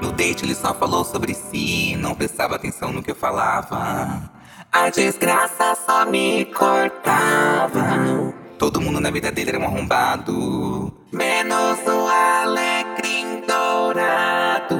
No date ele só falou sobre si, não prestava atenção no que eu falava. A desgraça só me cortava. Todo mundo na vida dele era um arrombado. Menos o alecrim dourado.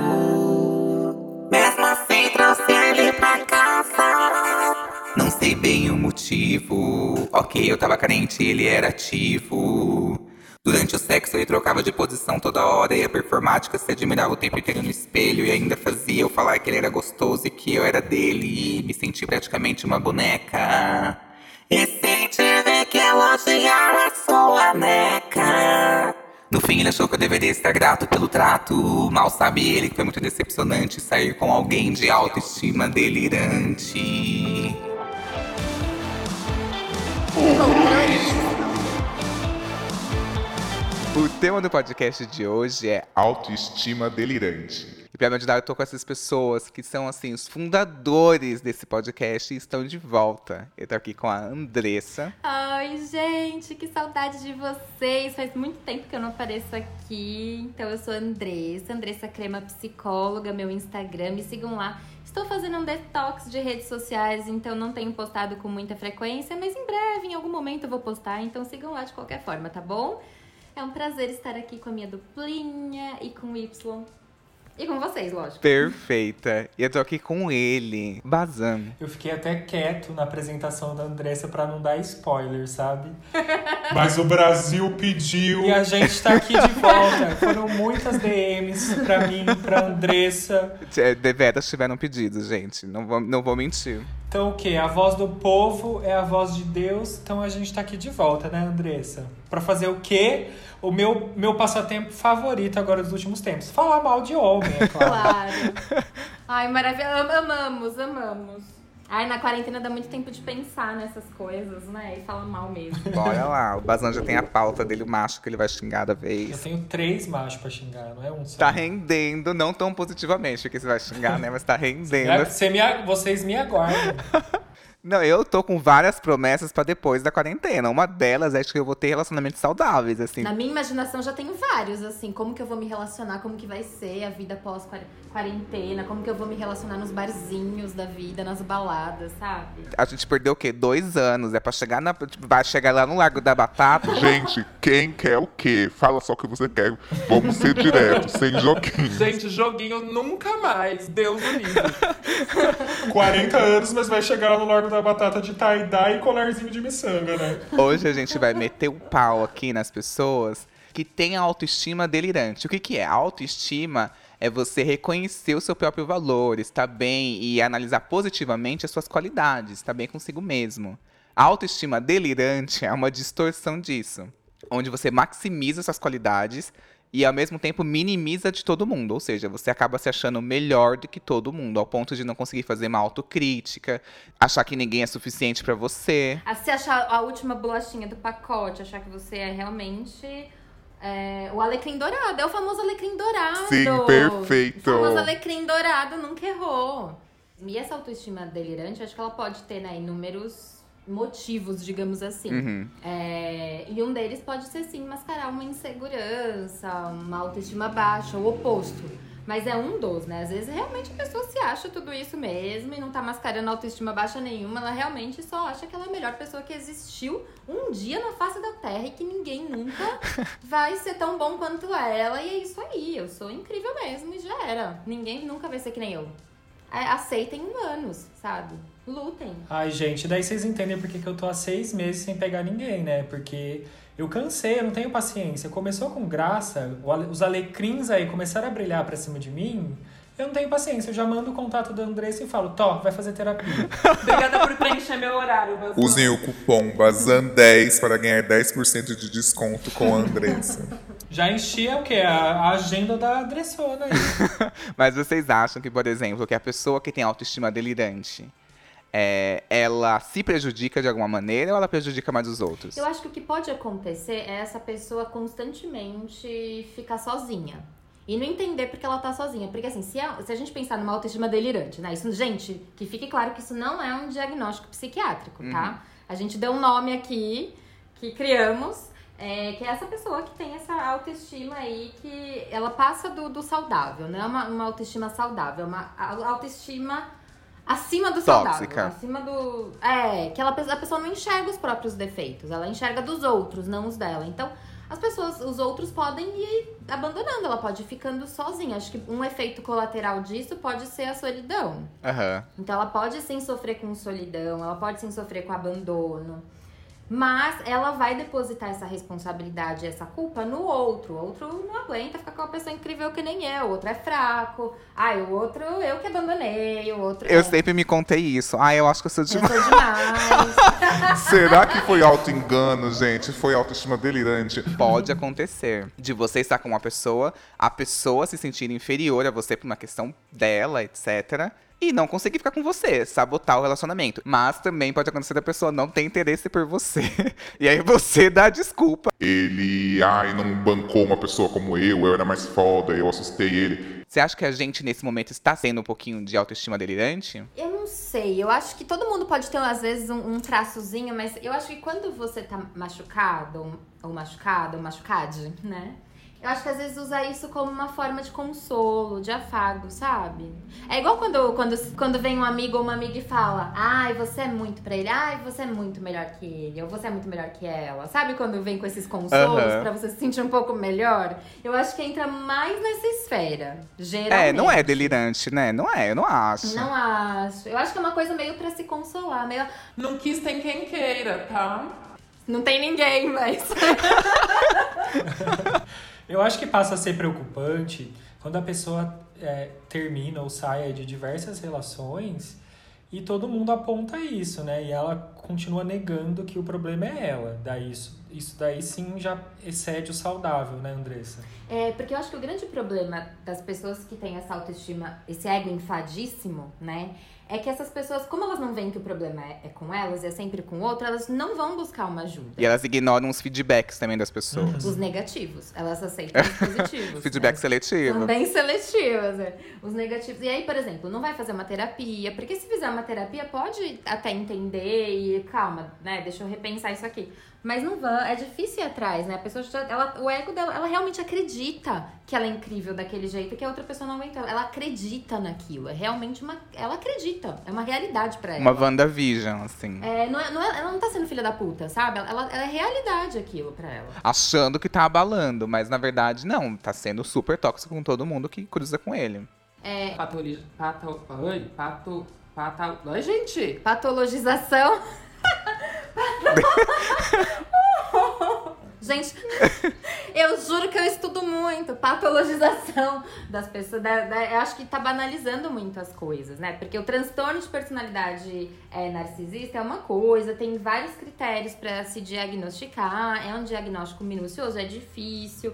Mesmo assim trouxe ele pra casa. Não sei bem o motivo. Ok, eu tava carente ele era ativo. Durante o sexo ele trocava de posição toda hora e a performática se admirava o tempo inteiro no espelho e ainda fazia eu falar que ele era gostoso e que eu era dele e me senti praticamente uma boneca. E senti ver que elogiar a sua neca. No fim ele achou que eu deveria estar grato pelo trato. Mal sabe ele que foi muito decepcionante sair com alguém de autoestima delirante. O tema do podcast de hoje é Autoestima delirante. E pra me ajudar, eu tô com essas pessoas que são, assim, os fundadores desse podcast e estão de volta. Eu tô aqui com a Andressa. Oi, gente, que saudade de vocês. Faz muito tempo que eu não apareço aqui. Então, eu sou a Andressa, Andressa Crema Psicóloga, meu Instagram. Me sigam lá. Estou fazendo um detox de redes sociais, então não tenho postado com muita frequência, mas em breve, em algum momento, eu vou postar. Então, sigam lá de qualquer forma, tá bom? É um prazer estar aqui com a minha duplinha e com o Y. E com vocês, lógico. Perfeita. E eu tô aqui com ele, Bazan. Eu fiquei até quieto na apresentação da Andressa pra não dar spoiler, sabe? Mas o Brasil pediu. E a gente tá aqui de volta. Foram muitas DMs pra mim, pra Andressa. É, Deveras tiveram pedido, gente. Não vou, não vou mentir. Então o quê? A voz do povo é a voz de Deus. Então a gente tá aqui de volta, né, Andressa? Pra fazer o quê? O meu, meu passatempo favorito agora dos últimos tempos. Falar mal de homem, é claro. Claro. Ai, maravilha. Am- Amamos, amamos. Ai, na quarentena dá muito tempo de pensar nessas coisas, né? E fala mal mesmo. Bora lá. O Bazan já tem a pauta dele, o macho que ele vai xingar da Eu vez. tenho três machos pra xingar, não é um só. Tá rendendo, não tão positivamente que você vai xingar, né? Mas tá rendendo. Você me vocês me aguardam. Não, eu tô com várias promessas pra depois da quarentena. Uma delas é que eu vou ter relacionamentos saudáveis, assim. Na minha imaginação já tenho vários, assim, como que eu vou me relacionar, como que vai ser a vida pós-quarentena, como que eu vou me relacionar nos barzinhos da vida, nas baladas, sabe? A gente perdeu o quê? Dois anos. É pra chegar na. Vai chegar lá no Largo da Batata. Gente, quem quer o quê? Fala só o que você quer. Vamos ser diretos, sem joguinho. Gente, joguinho nunca mais. Deus do livre. 40 anos, mas vai chegar lá no Largo da Batata de tie-dye e colarzinho de miçanga, né? Hoje a gente vai meter o pau aqui nas pessoas que têm autoestima delirante. O que, que é? A autoestima é você reconhecer o seu próprio valor, estar bem e analisar positivamente as suas qualidades, estar bem consigo mesmo. A autoestima delirante é uma distorção disso, onde você maximiza suas qualidades e ao mesmo tempo minimiza de todo mundo, ou seja, você acaba se achando melhor do que todo mundo, ao ponto de não conseguir fazer uma autocrítica, achar que ninguém é suficiente pra você. A se achar a última bolachinha do pacote, achar que você é realmente é, o alecrim dourado. É o famoso alecrim dourado. Sim, perfeito. O famoso alecrim dourado nunca errou. E essa autoestima delirante, acho que ela pode ter, né, inúmeros motivos, digamos assim. Uhum. É, e um deles pode ser, sim, mascarar uma insegurança, uma autoestima baixa, o oposto. Mas é um dos, né? Às vezes realmente a pessoa se acha tudo isso mesmo e não tá mascarando autoestima baixa nenhuma. Ela realmente só acha que ela é a melhor pessoa que existiu um dia na face da Terra e que ninguém nunca vai ser tão bom quanto ela. E é isso aí, eu sou incrível mesmo e já era. Ninguém nunca vai ser que nem eu. É, aceitem humanos, sabe? Lutem. Ai, gente, daí vocês entendem por que que eu tô há seis meses sem pegar ninguém, né? Porque eu cansei, eu não tenho paciência. Começou com graça, os alecrins aí começaram a brilhar pra cima de mim. Eu não tenho paciência, eu já mando o contato da Andressa e falo, Tó, vai fazer terapia. Obrigada por preencher meu horário. Bazan. Usem o cupom BAZAN10 para ganhar 10% de desconto com a Andressa. Já enchi o quê? A, a agenda da Andressona aí. Mas vocês acham que, por exemplo, que a pessoa que tem autoestima delirante, é, ela se prejudica de alguma maneira ou ela prejudica mais os outros? Eu acho que o que pode acontecer é essa pessoa constantemente ficar sozinha. E não entender porque ela tá sozinha. Porque assim, se a, se a gente pensar numa autoestima delirante, né? Isso, gente, que fique claro que isso não é um diagnóstico psiquiátrico, tá? A gente deu um nome aqui que criamos É, que é essa pessoa que tem essa autoestima aí que ela passa do, do saudável, não é uma, uma autoestima saudável, é uma autoestima acima do Tóxica. saudável. Acima do. É, que ela, a pessoa não enxerga os próprios defeitos, ela enxerga dos outros, não os dela. Então, as pessoas, os outros podem ir abandonando, ela pode ir ficando sozinha. Acho que um efeito colateral disso pode ser a solidão. Aham. Então ela pode sim sofrer com solidão, ela pode sim sofrer com abandono. Mas ela vai depositar essa responsabilidade, essa culpa no outro. O outro não aguenta ficar com uma pessoa incrível que nem eu. O outro é fraco. Ai, o outro eu que abandonei. O outro. Eu é, sempre me contei isso. Ah, eu acho que eu sou eu demais. sou demais. Será que foi auto-engano, gente? Foi autoestima delirante? Pode acontecer de você estar com uma pessoa, a pessoa se sentir inferior a você por uma questão dela, etc. E não conseguir ficar com você, sabotar o relacionamento. Mas também pode acontecer da pessoa não ter interesse por você. E aí você dá desculpa. Ele, ai, não bancou uma pessoa como eu, eu era mais foda, eu assustei ele. Você acha que a gente, nesse momento, está sendo um pouquinho de autoestima delirante? Eu não sei, eu acho que todo mundo pode ter, às vezes, um, um traçozinho, mas eu acho que quando você tá machucado, ou machucado, ou machucade, né? Eu acho que às vezes usa isso como uma forma de consolo, de afago, sabe? É igual quando, quando, quando vem um amigo ou uma amiga e fala Ai, você é muito pra ele, ai, você é muito melhor que ele, ou você é muito melhor que ela. Sabe quando vem com esses consolos Aham. pra você se sentir um pouco melhor? Eu acho que entra mais nessa esfera, geralmente. É, não é delirante, né? Não é, eu não acho. Não acho. Eu acho que é uma coisa meio pra se consolar, meio. Não quis tem quem queira, tá? Não tem ninguém, mas. Eu acho que passa a ser preocupante quando a pessoa é, termina ou sai de diversas relações e todo mundo aponta isso, né? E ela continua negando que o problema é ela. Daí isso, isso daí sim já excede o saudável, né, Andressa? É, porque eu acho que o grande problema das pessoas que têm essa autoestima, esse ego infladíssimo, né? É que essas pessoas, como elas não veem que o problema é, é com elas, é sempre com o outro, elas não vão buscar uma ajuda. E elas ignoram os feedbacks também das pessoas. Os negativos, elas aceitam os positivos. Feedback né? seletivo. Bem seletivas, né? Os negativos. E aí, por exemplo, não vai fazer uma terapia, porque se fizer uma terapia, pode até entender e calma, né? Deixa eu repensar isso aqui. Mas não vai, é difícil ir atrás, né? A pessoa, ela, o ego dela, ela realmente acredita que ela é incrível daquele jeito, que a outra pessoa não aguenta. Ela acredita naquilo. É realmente uma. Ela acredita. É uma realidade pra ela. Uma WandaVision, assim. É, não é, não é- ela não tá sendo filha da puta, sabe? Ela, ela- ela é realidade aquilo pra ela. Achando que tá abalando, mas na verdade não. Tá sendo super tóxico com todo mundo que cruza com ele. É, Patoli... Pato... Ai, pato... Pata... Ai, gente! Patologização. Gente, eu juro que eu estudo muito patologização das pessoas. da- da- eu acho que tá banalizando muitas coisas, né? Porque o transtorno de personalidade é, narcisista é uma coisa, tem vários critérios pra se diagnosticar, é um diagnóstico minucioso, é difícil.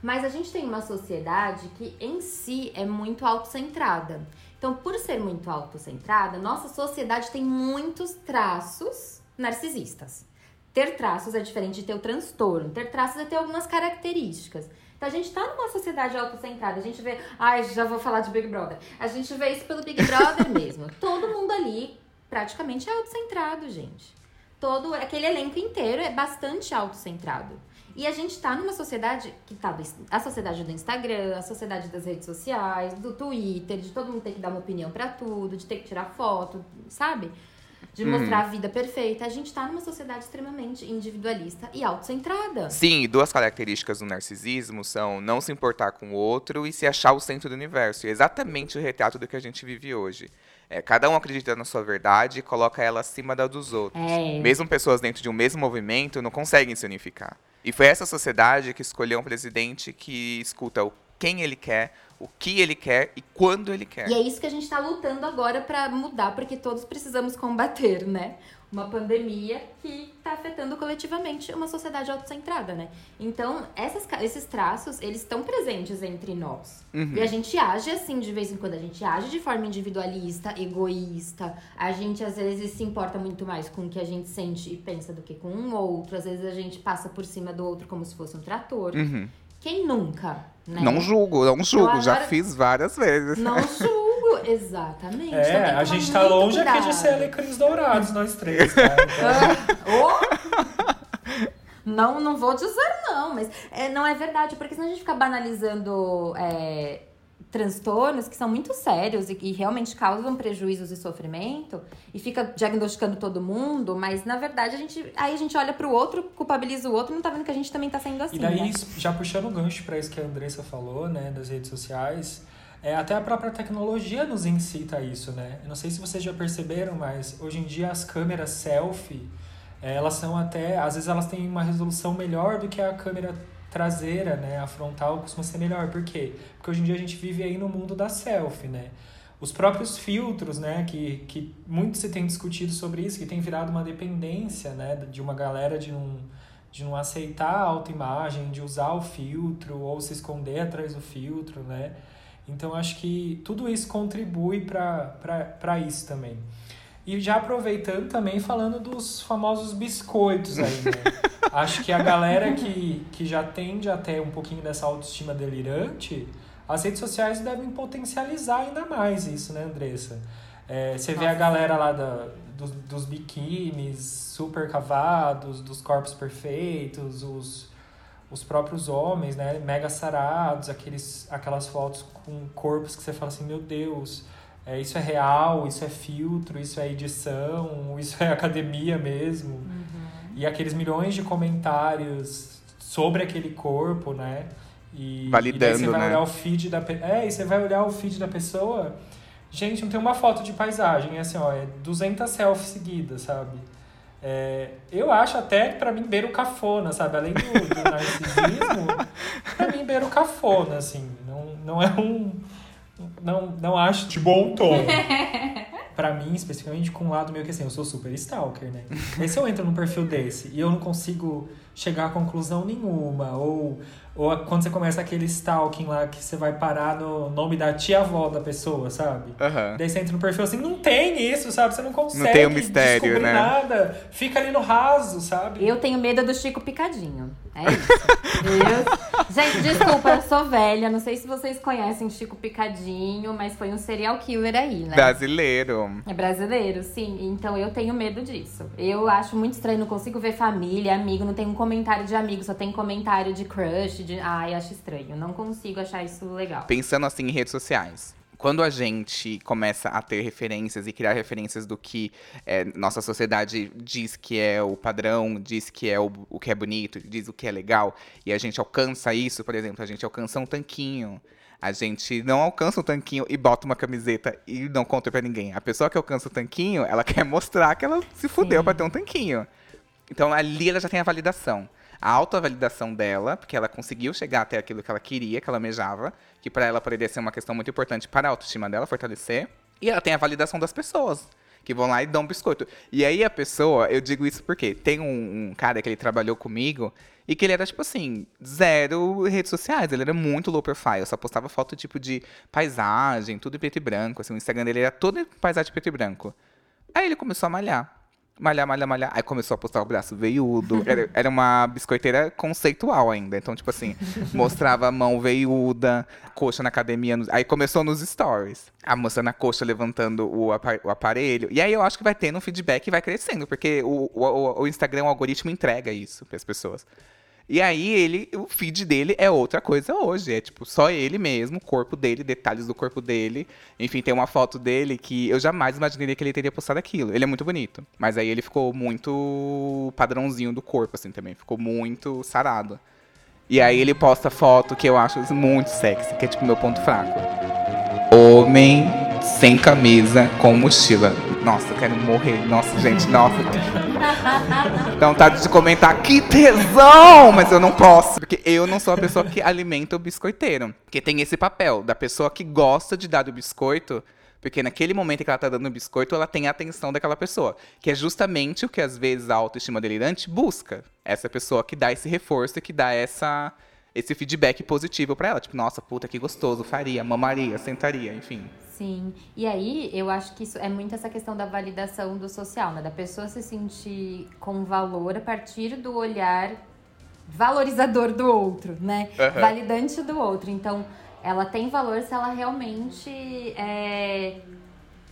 Mas a gente tem uma sociedade que em si é muito autocentrada. Então, por ser muito autocentrada, nossa sociedade tem muitos traços narcisistas. Ter traços é diferente de ter o transtorno. Ter traços é ter algumas características. Então a gente tá numa sociedade autocentrada. A gente vê. Ai, já vou falar de Big Brother. A gente vê isso pelo Big Brother mesmo. Todo mundo ali praticamente é autocentrado, gente. Todo aquele elenco inteiro é bastante autocentrado. E a gente tá numa sociedade que tá do, a sociedade do Instagram, a sociedade das redes sociais, do Twitter, de todo mundo ter que dar uma opinião pra tudo, de ter que tirar foto, sabe? De mostrar a vida perfeita. A gente tá numa sociedade extremamente individualista e autocentrada. Sim, e duas características do narcisismo são não se importar com o outro e se achar o centro do universo. E é exatamente o retrato do que a gente vive hoje. É, cada um acredita na sua verdade e coloca ela acima da dos outros. É. Mesmo pessoas dentro de um mesmo movimento não conseguem se unificar. E foi essa sociedade que escolheu um presidente que escuta o quem ele quer, o que ele quer e quando ele quer. E é isso que a gente tá lutando agora pra mudar, porque todos precisamos combater, né? Uma pandemia que tá afetando coletivamente uma sociedade autocentrada, né? Então, essas, esses traços, eles estão presentes entre nós. Uhum. E a gente age assim de vez em quando, a gente age de forma individualista, egoísta. A gente às vezes se importa muito mais com o que a gente sente e pensa do que com um outro. Às vezes a gente passa por cima do outro como se fosse um trator. Uhum. Quem nunca, né? Não julgo, não julgo, Então, já agora- fiz várias vezes. Não julgo, exatamente. É, a gente tá longe aqui de ser alecrins dourados, nós três, tá? Então! Não, não vou dizer não, mas é, não é verdade, porque senão a gente fica banalizando é, transtornos que são muito sérios e que realmente causam prejuízos e sofrimento e fica diagnosticando todo mundo, mas na verdade a gente aí a gente olha pro outro, culpabiliza o outro e não tá vendo que a gente também tá sendo assim, E daí, né? já puxando o gancho para isso que a Andressa falou, né, das redes sociais, é, até a própria tecnologia nos incita a isso, né? Eu não sei se vocês já perceberam, mas hoje em dia as câmeras selfie, é, elas são até, às vezes elas têm uma resolução melhor do que a câmera traseira, né? A frontal costuma ser melhor. Por quê? Porque hoje em dia a gente vive aí no mundo da selfie, né? Os próprios filtros, né, que, que muito se tem discutido sobre isso, que tem virado uma dependência, né, de uma galera de não, de não aceitar a autoimagem, de usar o filtro ou se esconder atrás do filtro, né? Então acho que tudo isso contribui para isso também. E já aproveitando também falando dos famosos biscoitos aí, né? Acho que a galera que, que já tende a ter um pouquinho dessa autoestima delirante, as redes sociais devem potencializar ainda mais isso, né, Andressa? É, você vê a galera lá da, dos, dos biquínis super cavados, dos corpos perfeitos, os, os próprios homens, né, mega sarados, aqueles, aquelas fotos com corpos que você fala assim, meu Deus, é, isso é real, isso é filtro, isso é edição, isso é academia mesmo. E aqueles milhões de comentários sobre aquele corpo, né? E, Validando, e daí você vai né? olhar o feed da pe- É, e você vai olhar o feed da pessoa. Gente, não tem uma foto de paisagem, é assim, ó, é 200 selfies seguidas, sabe? É, eu acho até que pra mim beira o cafona, sabe? Além do, do narcisismo, pra mim beira o cafona, assim. Não, não é um. Não, não acho De bom tom. Pra mim, especificamente, com um lado meio que assim, eu sou super stalker, né? E se eu entro num perfil desse e eu não consigo chegar a conclusão nenhuma, ou, ou quando você começa aquele stalking lá que você vai parar no nome da tia-avó da pessoa, sabe? Aham. Daí você entra no perfil assim, não tem isso, sabe? Você não consegue tem o mistério, descobrir né? nada. Fica ali no raso, sabe? Eu tenho medo do Chico Picadinho. É isso. Gente, desculpa, eu sou velha. Não sei se vocês conhecem Chico Picadinho, mas foi um serial killer aí, né? Brasileiro. É brasileiro, sim. Então eu tenho medo disso. Eu acho muito estranho, não consigo ver família, amigo, não tem um comentário de amigo, só tem comentário de crush, de. Ai, acho estranho. Não consigo achar isso legal. Pensando assim em redes sociais. Quando a gente começa a ter referências e criar referências do que é, nossa sociedade diz que é o padrão, diz que é o, o que é bonito, diz o que é legal, e a gente alcança isso, por exemplo, a gente alcança um tanquinho. A gente não alcança um tanquinho e bota uma camiseta e não conta pra ninguém. A pessoa que alcança o tanquinho, ela quer mostrar que ela se fudeu pra ter um tanquinho. Então ali ela já tem a validação. A autovalidação dela, porque ela conseguiu chegar até aquilo que ela queria, que ela almejava, que para ela poderia ser uma questão muito importante para a autoestima dela, fortalecer. E ela tem a validação das pessoas, que vão lá e dão um biscoito. E aí a pessoa, eu digo isso porque tem um, um cara que ele trabalhou comigo e que ele era, tipo assim, zero redes sociais. Ele era muito low profile, só postava foto, tipo, de paisagem, tudo em preto e branco. Assim, o Instagram dele era todo em paisagem preto e branco. Aí ele começou a malhar. Malhar, malhar, malhar. Aí começou a postar o braço veiudo. Era, era uma biscoiteira conceitual ainda. Então, tipo assim, mostrava a mão veiuda, coxa na academia. nos- Aí começou nos stories. A moça na coxa levantando o aparelho. E aí eu acho que vai tendo um feedback e vai crescendo. Porque o, o, o Instagram, o algoritmo entrega isso para as pessoas. E aí ele, o feed dele é outra coisa hoje. É tipo só ele mesmo, corpo dele, detalhes do corpo dele. Enfim, tem uma foto dele que eu jamais imaginaria que ele teria postado aquilo. Ele é muito bonito. Mas aí ele ficou muito padrãozinho do corpo, assim, também. Ficou muito sarado. E aí ele posta foto que eu acho muito sexy, que é tipo meu ponto fraco. Homem sem camisa com mochila. Nossa, eu quero morrer. Nossa, gente, nossa. Dá vontade de comentar que tesão, mas eu não posso, porque eu não sou a pessoa que alimenta o biscoiteiro. Porque tem esse papel da pessoa que gosta de dar o biscoito, porque naquele momento que ela tá dando o biscoito, ela tem a atenção daquela pessoa, que é justamente o que às vezes a autoestima delirante busca. Essa pessoa que dá esse reforço que dá essa esse feedback positivo pra ela, tipo, nossa, puta que gostoso, faria, mamaria, sentaria, enfim. Sim. E aí, eu acho que isso é muito essa questão da validação do social, né? Da pessoa se sentir com valor a partir do olhar valorizador do outro, né? Aham. Validante do outro. Então, ela tem valor se ela realmente é,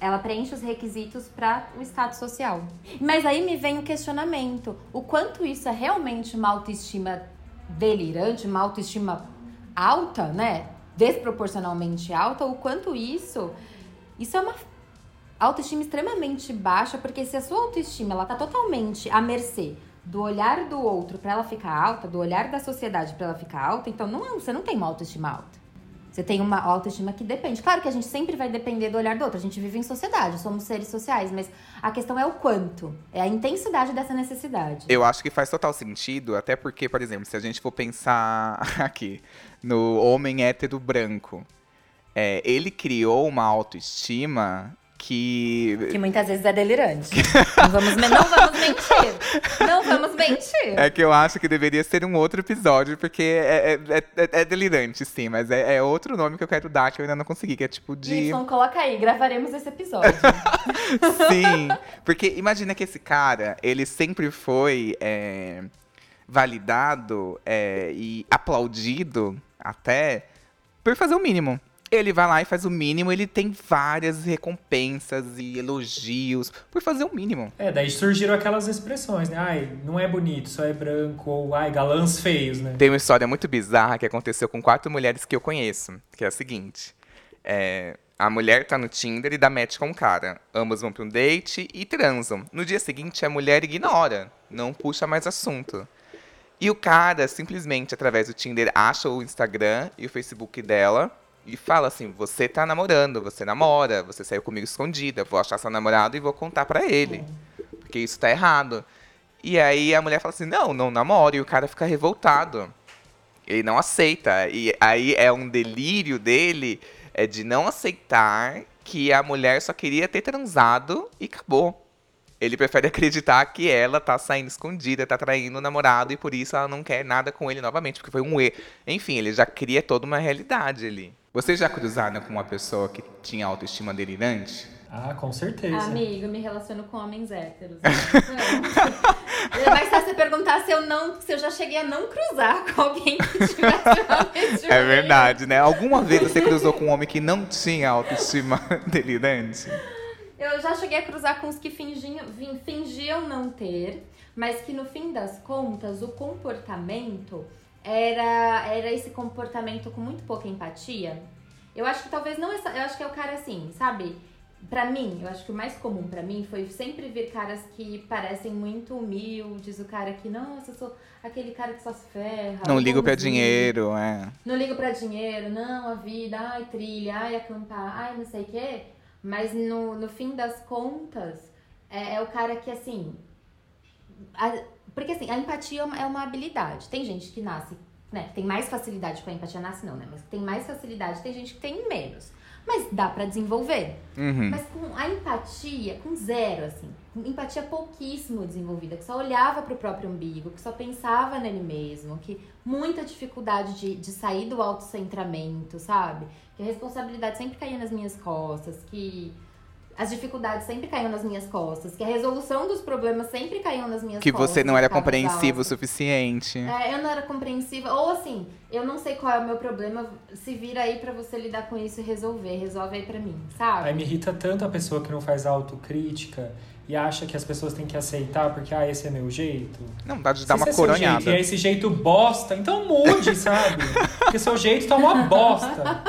ela preenche os requisitos para o status social. Mas aí me vem o questionamento: o quanto isso é realmente uma autoestima delirante, uma autoestima alta, né? Desproporcionalmente alta, o quanto isso isso é uma autoestima extremamente baixa, porque se a sua autoestima ela tá totalmente à mercê do olhar do outro para ela ficar alta, do olhar da sociedade para ela ficar alta, então não, você não tem uma autoestima alta. Você tem uma autoestima que depende. Claro que a gente sempre vai depender do olhar do outro. A gente vive em sociedade, somos seres sociais, mas a questão é o quanto, é a intensidade dessa necessidade. Eu acho que faz total sentido, até porque, por exemplo, se a gente for pensar aqui no homem hétero branco, é, ele criou uma autoestima que. Que muitas vezes é delirante. não, vamos, não vamos mentir. Não vamos mentir. É que eu acho que deveria ser um outro episódio, porque é, é, é- é delirante, sim, mas é, é outro nome que eu quero dar que eu ainda não consegui, que é tipo de. Y, coloca aí, gravaremos esse episódio. Sim, porque imagina que esse cara, ele sempre foi é, validado é, e aplaudido até por fazer o mínimo. Ele vai lá e faz o mínimo, ele tem várias recompensas e elogios por fazer o mínimo. É, daí surgiram aquelas expressões, né? Ai, não é bonito, só é branco, ou ai, galãs feios, né? Tem uma história muito bizarra que aconteceu com quatro mulheres que eu conheço, que é a seguinte. É, a mulher tá no Tinder e dá match com o cara. Ambos vão pra um date e transam. No dia seguinte, a mulher ignora, não puxa mais assunto. E o cara, simplesmente, através do Tinder, acha o Instagram e o Facebook dela e fala assim: Você tá namorando, você namora, você saiu comigo escondida, vou achar seu namorado e vou contar pra ele. Porque isso tá errado. E aí a mulher fala assim: Não, não namoro. E o cara fica revoltado. Ele não aceita. E aí é um delírio dele é de não aceitar que a mulher só queria ter transado e acabou. Ele prefere acreditar que ela tá saindo escondida, tá traindo o namorado e por isso ela não quer nada com ele novamente, porque foi um erro. Enfim, ele já cria toda uma realidade ali. Vocês já cruzaram com uma pessoa que tinha autoestima delirante? Ah, com certeza. Amigo, eu me relaciono com homens héteros. né? É mais fácil você perguntar se eu não, se eu já cheguei a não cruzar com alguém que tivesse uma autoestima É verdade, né? Alguma vez você cruzou com um homem que não tinha autoestima delirante? Eu já cheguei a cruzar com os que fingiam, fingiam não ter, mas que no fim das contas o comportamento era, era esse comportamento com muito pouca empatia. Eu acho que talvez não essa, eu acho que é o cara assim, sabe? Pra mim, eu acho que o mais comum pra mim foi sempre ver caras que parecem muito humildes, o cara que, nossa, eu sou aquele cara que só se ferra. Não ligo pra bonzinho. dinheiro, é. Não ligo pra dinheiro, não, a vida, ai, trilha, ai, acampar, ai, não sei o quê. Mas no, no fim das contas, é, é o cara que, assim. a- porque, assim, a empatia é uma, é uma habilidade. Tem gente que nasce, né? Tem mais facilidade com a empatia, nasce não, né? Mas tem mais facilidade, tem gente que tem menos. Mas dá pra desenvolver. Uhum. Mas com a empatia, com zero, assim. Com empatia pouquíssimo desenvolvida, que só olhava pro próprio umbigo, que só pensava nele mesmo, que muita dificuldade de, de sair do autocentramento, sabe? Que a responsabilidade sempre caía nas minhas costas, que as dificuldades sempre caíam nas minhas costas, que a resolução dos problemas sempre caíam nas minhas Que costas. você não era compreensivo o suficiente. É, eu não era compreensiva. Ou assim, eu não sei qual é o meu problema, se vira aí pra você lidar com isso e resolver. Resolve aí pra mim, sabe? Aí me irrita tanto a pessoa que não faz autocrítica e acha que as pessoas têm que aceitar porque, ah, esse é meu jeito. Não, dá de Se dar uma esse é seu jeito coronhada. e é esse jeito bosta, então mude, sabe? Porque seu jeito tá uma bosta.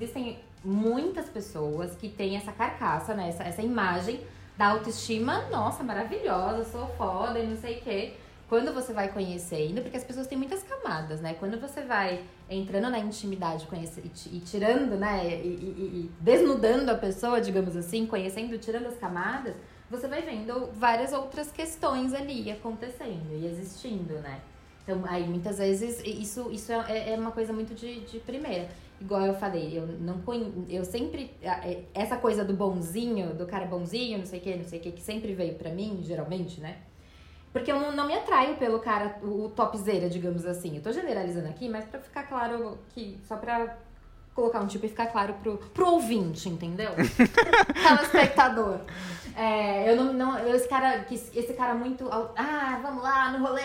Existem muitas pessoas que têm essa carcaça, né? Essa, essa imagem da autoestima, nossa, maravilhosa, sou foda e não sei o quê. Quando você vai conhecendo, porque as pessoas têm muitas camadas, né? Quando você vai entrando na intimidade conhece, e, e tirando, né? E, e- e- desnudando a pessoa, digamos assim, conhecendo, tirando as camadas, você vai vendo várias outras questões ali acontecendo e existindo, né? Então, aí muitas vezes isso, isso é, é uma coisa muito de, de primeira. Igual eu falei, eu não conhe... eu sempre. é- Essa coisa do bonzinho, do cara bonzinho, não sei o que, não sei o que, que sempre veio pra mim, geralmente, né? Porque eu não, não me atraio pelo cara, o, topzera, digamos assim. Eu tô generalizando aqui, mas pra ficar claro que. Só pra colocar um tipo e ficar claro pro, pro ouvinte, entendeu? Telespectador. É, eu não, não eu, esse cara, esse cara muito, ah, vamos lá no rolê,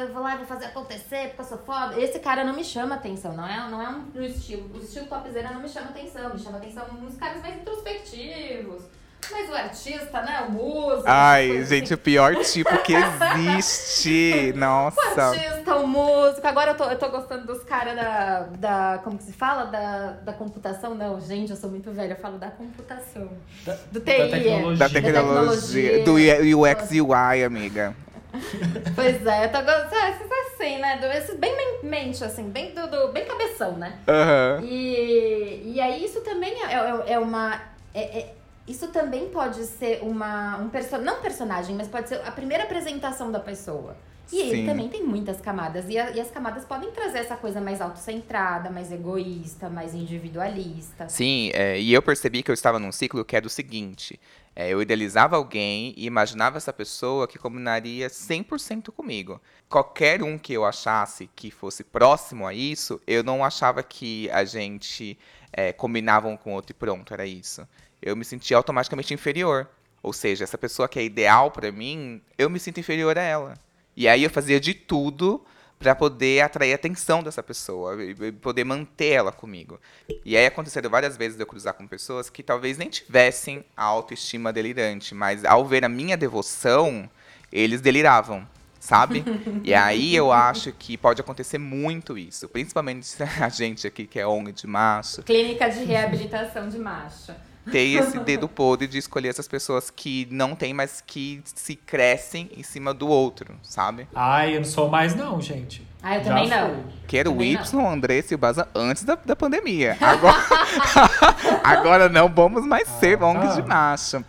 eu vou lá e vou fazer acontecer porque eu sou foda. Esse cara não me chama atenção, não é, não é um do estilo, o estilo topzera não me chama atenção, me chama atenção uns caras mais introspectivos. Mas o artista, né, o músico. Ai, gente, assim. o pior tipo que existe. O Nossa. artista, o músico. Agora eu tô, eu tô gostando dos caras da, da. Como que se fala? Da, da computação? Não, gente, eu sou muito velha, eu falo da computação. Da, Do da TI. é. tecnologia. Da tecnologia. do UX e UI, amiga. Pois é, eu tô gostando. Esses assim, né? do- Esses bem men- mente, assim, bem, do, do- bem cabeção, né? Aham. E, e aí isso também é, é, é uma. é- é- isso também pode ser uma. Um perso não personagem, mas pode ser a primeira apresentação da pessoa. E ele Sim. também tem muitas camadas. E, a- e as camadas podem trazer essa coisa mais autocentrada, mais egoísta, mais individualista. Sim, é, e eu percebi que eu estava num ciclo que é do seguinte: é, eu idealizava alguém e imaginava essa pessoa que combinaria 100% comigo. Qualquer um que eu achasse que fosse próximo a isso, eu não achava que a gente é, combinava um com o outro e pronto, era isso. Eu me sentia automaticamente inferior. Ou seja, essa pessoa que é ideal pra mim, eu me sinto inferior a ela. E aí eu fazia de tudo pra poder atrair a atenção dessa pessoa, poder manter ela comigo. E aí aconteceram várias vezes de eu cruzar com pessoas que talvez nem tivessem a autoestima delirante, mas ao ver a minha devoção, eles deliravam, sabe? e aí eu acho que pode acontecer muito isso, principalmente a gente aqui que é ONG de macho, Clínica de reabilitação de macho. Ter esse dedo podre de escolher essas pessoas que não têm, mas que se crescem em cima do outro, sabe? Ai, eu não sou mais não, gente. Ah, eu Já também não. Que era o Y, Andressa e o Baza antes da, da pandemia. Agora, agora não vamos mais ser Ah, ONG tá. de macho.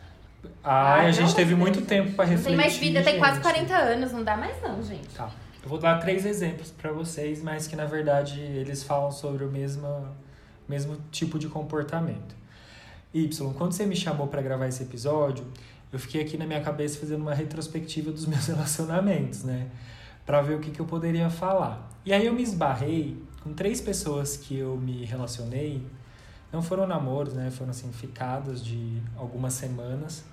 Ai, Ai, a gente não, teve muito tempo pra Não refletir. tem mais vida, tem quase gente. 40 anos, não dá mais não, gente. Tá. Eu vou dar três exemplos pra vocês, mas que na verdade eles falam sobre o mesmo, mesmo tipo de comportamento. Y, quando você me chamou pra gravar esse episódio, eu fiquei aqui na minha cabeça fazendo uma retrospectiva dos meus relacionamentos, né? Pra ver o que, que eu poderia falar. E aí eu me esbarrei com três pessoas que eu me relacionei. Não foram namoros, né? Foram assim, ficadas de algumas semanas.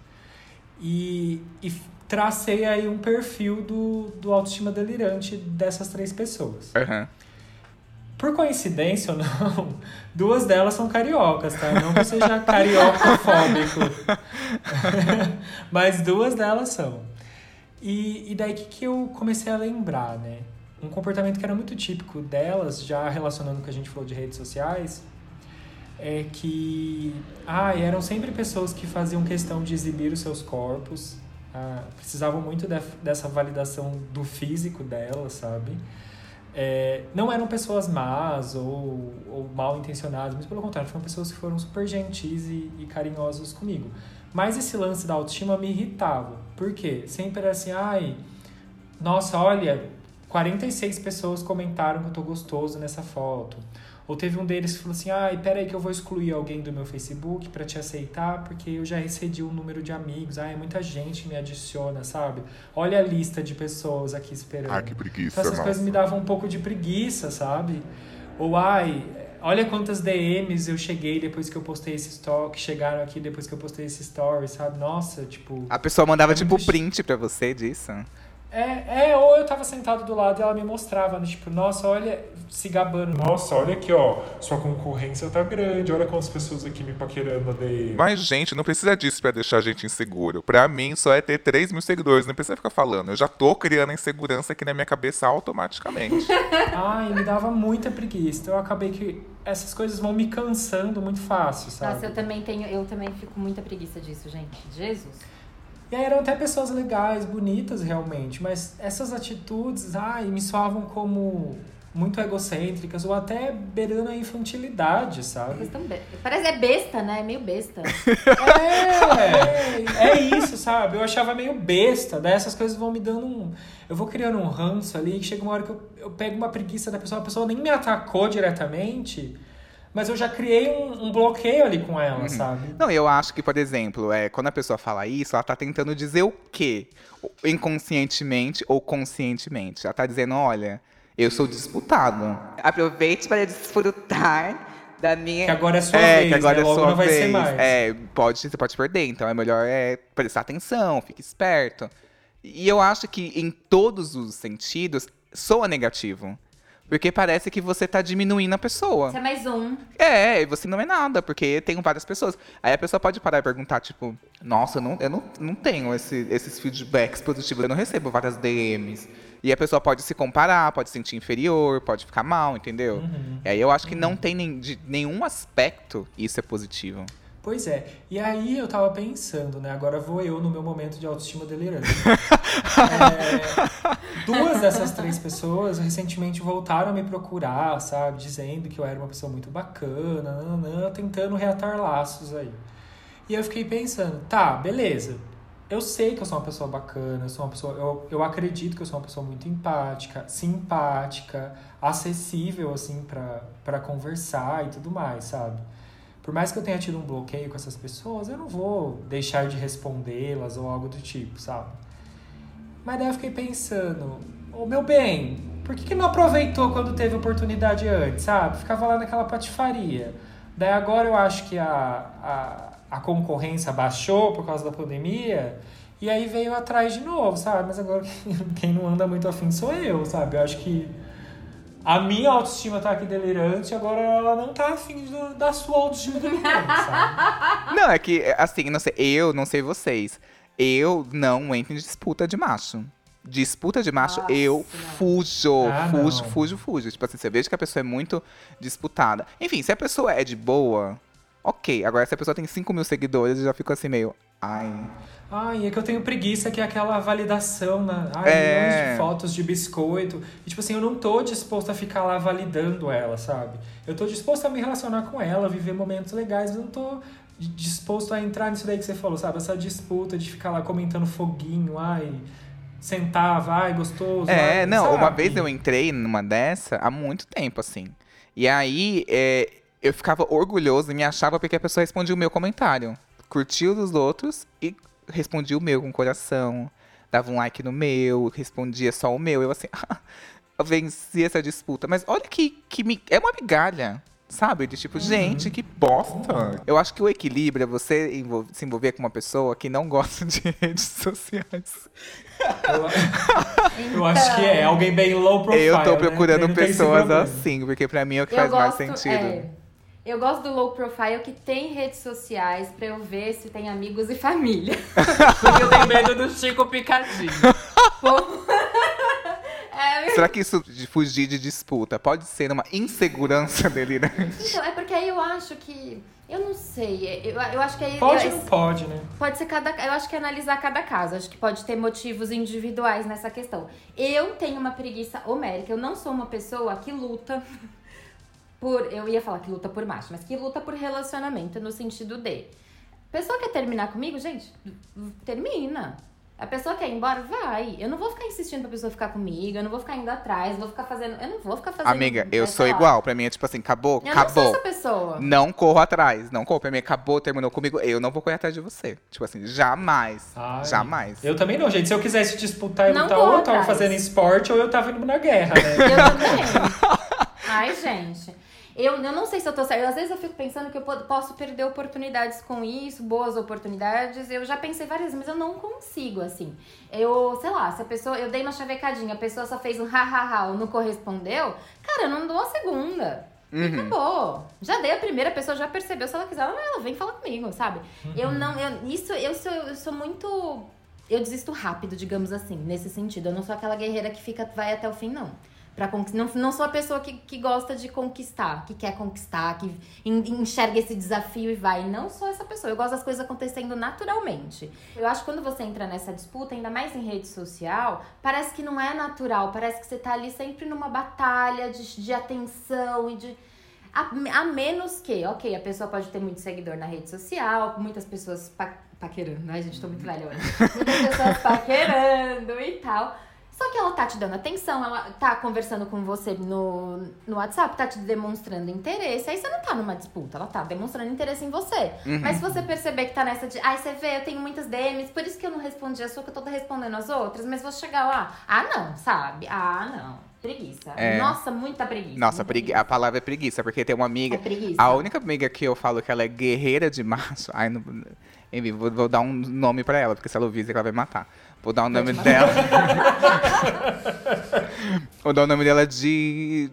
E, e tracei aí um perfil do, do autoestima delirante dessas três pessoas. Aham. Por coincidência ou não, duas delas são cariocas, tá? Não que seja cariocofóbico. Mas duas delas são. E, e daí que, que eu comecei a lembrar, né? Um comportamento que era muito típico delas, já relacionando com o que a gente falou de redes sociais, é que ah, eram sempre pessoas que faziam questão de exibir os seus corpos, ah, precisavam muito de- dessa validação do físico delas, sabe? É, não eram pessoas más ou, ou mal intencionadas, mas pelo contrário, foram pessoas que foram super gentis e, e carinhosas comigo. Mas esse lance da autoestima me irritava. Por quê? Sempre era assim, ai, nossa, olha, 46 pessoas comentaram que eu tô gostoso nessa foto. Ou teve um deles que falou assim, ai, peraí que eu vou excluir alguém do meu Facebook pra te aceitar, porque eu já excedi o número de amigos. Ai, muita gente me adiciona, sabe? Olha a lista de pessoas aqui esperando. Ah, que preguiça, Então essas nossa. coisas me davam um pouco de preguiça, sabe? Ou ai, olha quantas DMs eu cheguei depois que eu postei esse story, que chegaram aqui depois que eu postei esse story, sabe? Nossa, tipo. A pessoa mandava, É tipo, muito print pra você disso. É, é, ou eu tava sentado do lado e ela me mostrava, né? Tipo, nossa, olha, se gabando. Nossa, olha aqui, ó. Sua concorrência tá grande. Olha quantas pessoas aqui me paquerando DM. Mas, gente, não precisa disso pra deixar a gente inseguro. Pra mim, só é ter 3 mil seguidores. Não precisa ficar falando. Eu já tô criando a insegurança aqui na minha cabeça automaticamente. Ai, me dava muita preguiça. Então eu acabei que essas coisas vão me cansando muito fácil, sabe? Nossa, eu também tenho, eu também fico com muita preguiça disso, gente. Jesus. E aí eram até pessoas legais, bonitas realmente, mas essas atitudes, ai, me soavam como muito egocêntricas ou até beirando a infantilidade, sabe? Be- Parece é besta, né? É meio besta. É, é isso, sabe? Eu achava meio besta, daí essas coisas vão me dando um. Eu vou criando um ranço ali, que chega uma hora que eu, eu pego uma preguiça da pessoa, a pessoa nem me atacou diretamente, mas eu já criei um, um bloqueio ali com ela, sabe? Não, eu acho que, por exemplo, é, quando a pessoa fala isso, ela tá tentando dizer o quê? Inconscientemente ou conscientemente. Ela tá dizendo, olha, eu sou disputado. Aproveite para desfrutar Da minha... Que agora é sua é, vez, que agora né? é Logo sua não vai vez. ser mais. É, pode, você pode perder. Então é melhor é, prestar atenção, fique esperto. E eu acho que em todos os sentidos soa negativo. Porque parece que você tá diminuindo a pessoa. Você é mais um. É, e você não é nada, porque tem várias pessoas. Aí a pessoa pode parar e perguntar, tipo, nossa, eu não, eu não, não tenho esse- esses feedbacks positivos, eu não recebo várias DMs. E a pessoa pode se comparar, pode se sentir inferior, pode ficar mal, entendeu? E aí eu acho que não tem nem, de nenhum aspecto isso é positivo. Pois é. E aí eu tava pensando, né? Agora vou eu no meu momento de autoestima delirante. É, duas dessas três pessoas recentemente voltaram a me procurar, sabe? Dizendo que eu era uma pessoa muito bacana, nananã, tentando reatar laços aí. E eu fiquei pensando, tá, beleza. Eu sei que eu sou uma pessoa bacana, eu sou uma pessoa. Eu, eu acredito que eu sou uma pessoa muito empática, simpática, acessível, assim, pra conversar e tudo mais, sabe? Por mais que eu tenha tido um bloqueio com essas pessoas, eu não vou deixar de respondê-las ou algo do tipo, sabe? Mas daí eu fiquei pensando, ô meu bem, por que, que não aproveitou quando teve oportunidade antes, sabe? Ficava lá naquela patifaria. Daí agora eu acho que a, a, a concorrência baixou por causa da pandemia, e aí veio atrás de novo, sabe? Mas agora quem não anda muito afim sou eu, sabe? Eu acho que a minha autoestima tá aqui delirante, agora ela não tá afim do- da sua autoestima delirante, sabe? Não, é que, assim, não sei, eu não sei vocês. Eu não entro em disputa de macho. Disputa de macho, Nossa, eu fujo, Ah, fujo, não. fujo, fujo. Tipo assim, você veja que a pessoa é muito disputada. Enfim, se a pessoa é de boa, ok. Agora, se a pessoa tem 5 mil seguidores, eu já fico assim meio. Ai. Ai, é que eu tenho preguiça, que é aquela validação, né? Ai, É. milhões de fotos de biscoito. E, tipo assim, eu não tô disposto a ficar lá validando ela, sabe? Eu tô disposto a me relacionar com ela, viver momentos legais, mas eu não tô disposto a entrar nisso daí que você falou, sabe? Essa disputa de ficar lá comentando foguinho, ai, sentava, ai, gostoso. É, ai, não, sabe? uma vez eu entrei numa dessa há muito tempo, assim. E aí, é, eu ficava orgulhoso e me achava porque a pessoa respondia o meu comentário. Curtia o dos outros e respondia o meu com coração. Dava um like no meu, respondia só o meu. Eu assim, eu venci essa disputa. Mas olha que, que me- é uma migalha. Sabe? De tipo, gente, que bosta. Eu acho que o equilíbrio é você envol- se envolver com uma pessoa que não gosta de redes sociais. Eu acho que é alguém bem low profile. Eu tô né? procurando esse pessoas assim, porque pra mim é o que Eu faz mais gosto, sentido. é, eu gosto do low profile que tem redes sociais pra eu ver se tem amigos e família. Porque eu tenho medo do Chico Picadinho. É, Será que isso de fugir de disputa pode ser uma insegurança delirante? então, é porque aí eu acho que. Eu não sei. Eu, eu acho que aí. Pode eu- ou não pode, né? Pode ser cada. Eu acho que é analisar cada caso. Acho que pode ter motivos individuais nessa questão. Eu tenho uma preguiça homérica. Eu não sou uma pessoa que luta por. Eu ia falar que luta por macho, mas que luta por relacionamento no sentido de. A pessoa quer terminar comigo, gente, termina. A pessoa quer ir embora, vai. Eu não vou ficar insistindo pra pessoa ficar comigo, eu não vou ficar indo atrás, eu vou ficar fazendo. Eu não vou ficar fazendo. Amiga, eu sou igual. Pra mim é tipo assim, acabou, Eu não sou acabou. essa pessoa. Não corro atrás. Não corro. Pra mim acabou, terminou comigo. Eu não vou correr atrás de você. Tipo assim, jamais. Ai, Jamais. Eu também não, gente. Se eu quisesse disputar e Não lutar, ou eu tava atrás. fazendo esporte ou eu tava indo na guerra, né? Eu também. Ai, gente. Eu, eu não sei se eu tô certa. Às vezes eu fico pensando que eu po- posso perder oportunidades com isso, boas oportunidades. Eu já pensei várias vezes, mas eu não consigo, assim. Eu, sei lá, se a pessoa. Eu dei uma chavecadinha, a pessoa só fez um ha-ha-ha ou não correspondeu, cara, eu não dou a segunda. E acabou. Já dei a primeira, a pessoa já percebeu. Se ela quiser, ela, ela vem falar comigo, sabe? Eu não. Eu, isso, eu sou, eu sou muito. Eu desisto rápido, digamos assim, nesse sentido. Eu não sou aquela guerreira que fica, vai até o fim, não. Pra conquist... não, não sou a pessoa que, que gosta de conquistar, que quer conquistar, que en- enxerga esse desafio e vai. Não sou essa pessoa. Eu gosto das coisas acontecendo naturalmente. Eu acho que quando você entra nessa disputa, ainda mais em rede social, parece que não é natural. Parece que você tá ali sempre numa batalha de, de atenção e de. A, a menos que, ok, a pessoa pode ter muito seguidor na rede social, muitas pessoas pa, paquerando, né, gente? Tô muito velha hoje. Muitas pessoas paquerando e tal. Só que ela tá te dando atenção, ela tá conversando com você no, no WhatsApp, tá te demonstrando interesse. Aí você não tá numa disputa, ela tá demonstrando interesse em você. Mas se você perceber que tá nessa de, ai, você vê, eu tenho muitas DMs, por isso que eu não respondi a sua, que eu tô respondendo as outras, mas vou chegar lá. Ah, não, sabe? Ah, não. Preguiça. É. Nossa, muita preguiça. Nossa, muita pregui- a palavra é preguiça, porque tem uma amiga. É preguiça. A única amiga que eu falo que ela é guerreira de macho. Ai, não, enfim, vou, vou dar um nome pra ela, porque se ela ouvir, ela vai matar. Vou dar o nome dela. vou dar o nome dela de.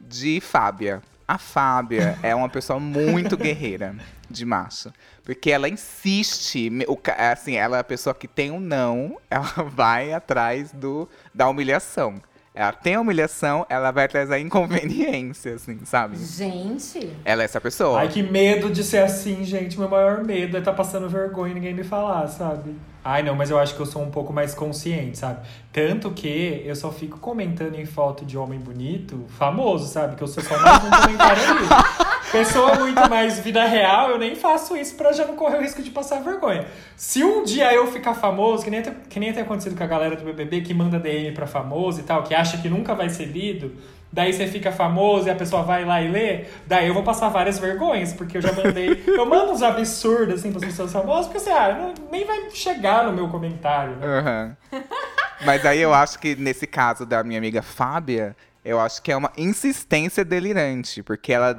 de Fábia. A Fábia é uma pessoa muito guerreira de macho. Porque ela insiste, o assim, ela é a pessoa que tem um não, ela vai atrás do, da humilhação. Ela tem a humilhação, ela vai atrás da inconveniência, assim, sabe? Gente, Ela é essa pessoa. Ai, que medo de ser assim, gente. Meu maior medo é estar passando vergonha e ninguém me falar, sabe? Ai, não, mas eu acho que eu sou um pouco mais consciente, sabe? Tanto que eu só fico comentando em foto de homem bonito, famoso, sabe? Que eu sou só mais um comentário ali. Pessoa muito mais vida real, eu nem faço isso pra já não correr o risco de passar vergonha. Se um dia eu ficar famoso, que nem, que nem tem acontecido com a galera do BBB que manda DM pra famoso e tal, que acha que nunca vai ser lido, daí você fica famoso e a pessoa vai lá e lê, daí eu vou passar várias vergonhas, porque eu já mandei. eu mando uns absurdos assim pras pessoas famosas, porque assim, ah, não- nem vai chegar no meu comentário, né? Aham. Mas aí eu acho que nesse caso da minha amiga Fábia, eu acho que é uma insistência delirante, porque ela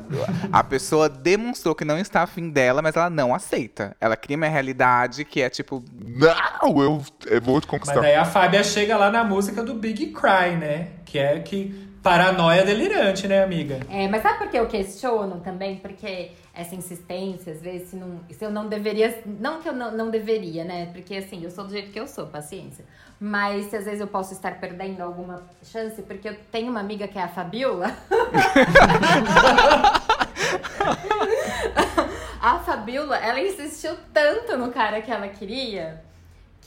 a pessoa demonstrou que não está afim dela, mas ela não aceita. Ela cria uma realidade que é tipo, Não, eu, eu vou te Mas conquistar. daí a Fábia chega lá na música do Big Cry, né? Que é que paranoia delirante, né, amiga? É, mas sabe por que eu questiono também? Porque essa insistência, às vezes, se, não, se eu não deveria. Não que eu não, não deveria, né? Porque assim, eu sou do jeito que eu sou, paciência. Mas se às vezes eu posso estar perdendo alguma chance, porque eu tenho uma amiga que é a Fabiola. a Fabiola, ela insistiu tanto no cara que ela queria.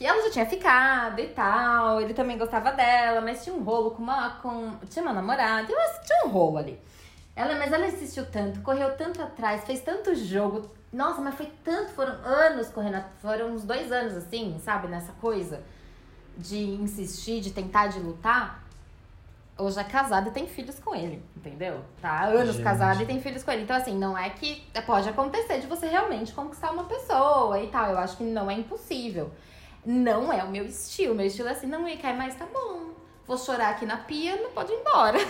Que ela já tinha ficado e tal, ele também gostava dela, mas tinha um rolo com uma. Com, tinha uma namorada, tinha um rolo ali. Ela, mas ela insistiu tanto, correu tanto atrás, fez tanto jogo. Nossa, mas foi tanto, foram anos correndo, foram uns dois anos assim, sabe, nessa coisa de insistir, de tentar, de lutar. Hoje é casada e tem filhos com ele, entendeu? Tá anos Gente. casada e tem filhos com ele. Então, assim, não é que pode acontecer de você realmente conquistar uma pessoa e tal. Eu acho que não é impossível. Não é o meu estilo. Meu estilo é assim, não me quer mais, tá bom. Vou chorar aqui na pia, não pode ir embora.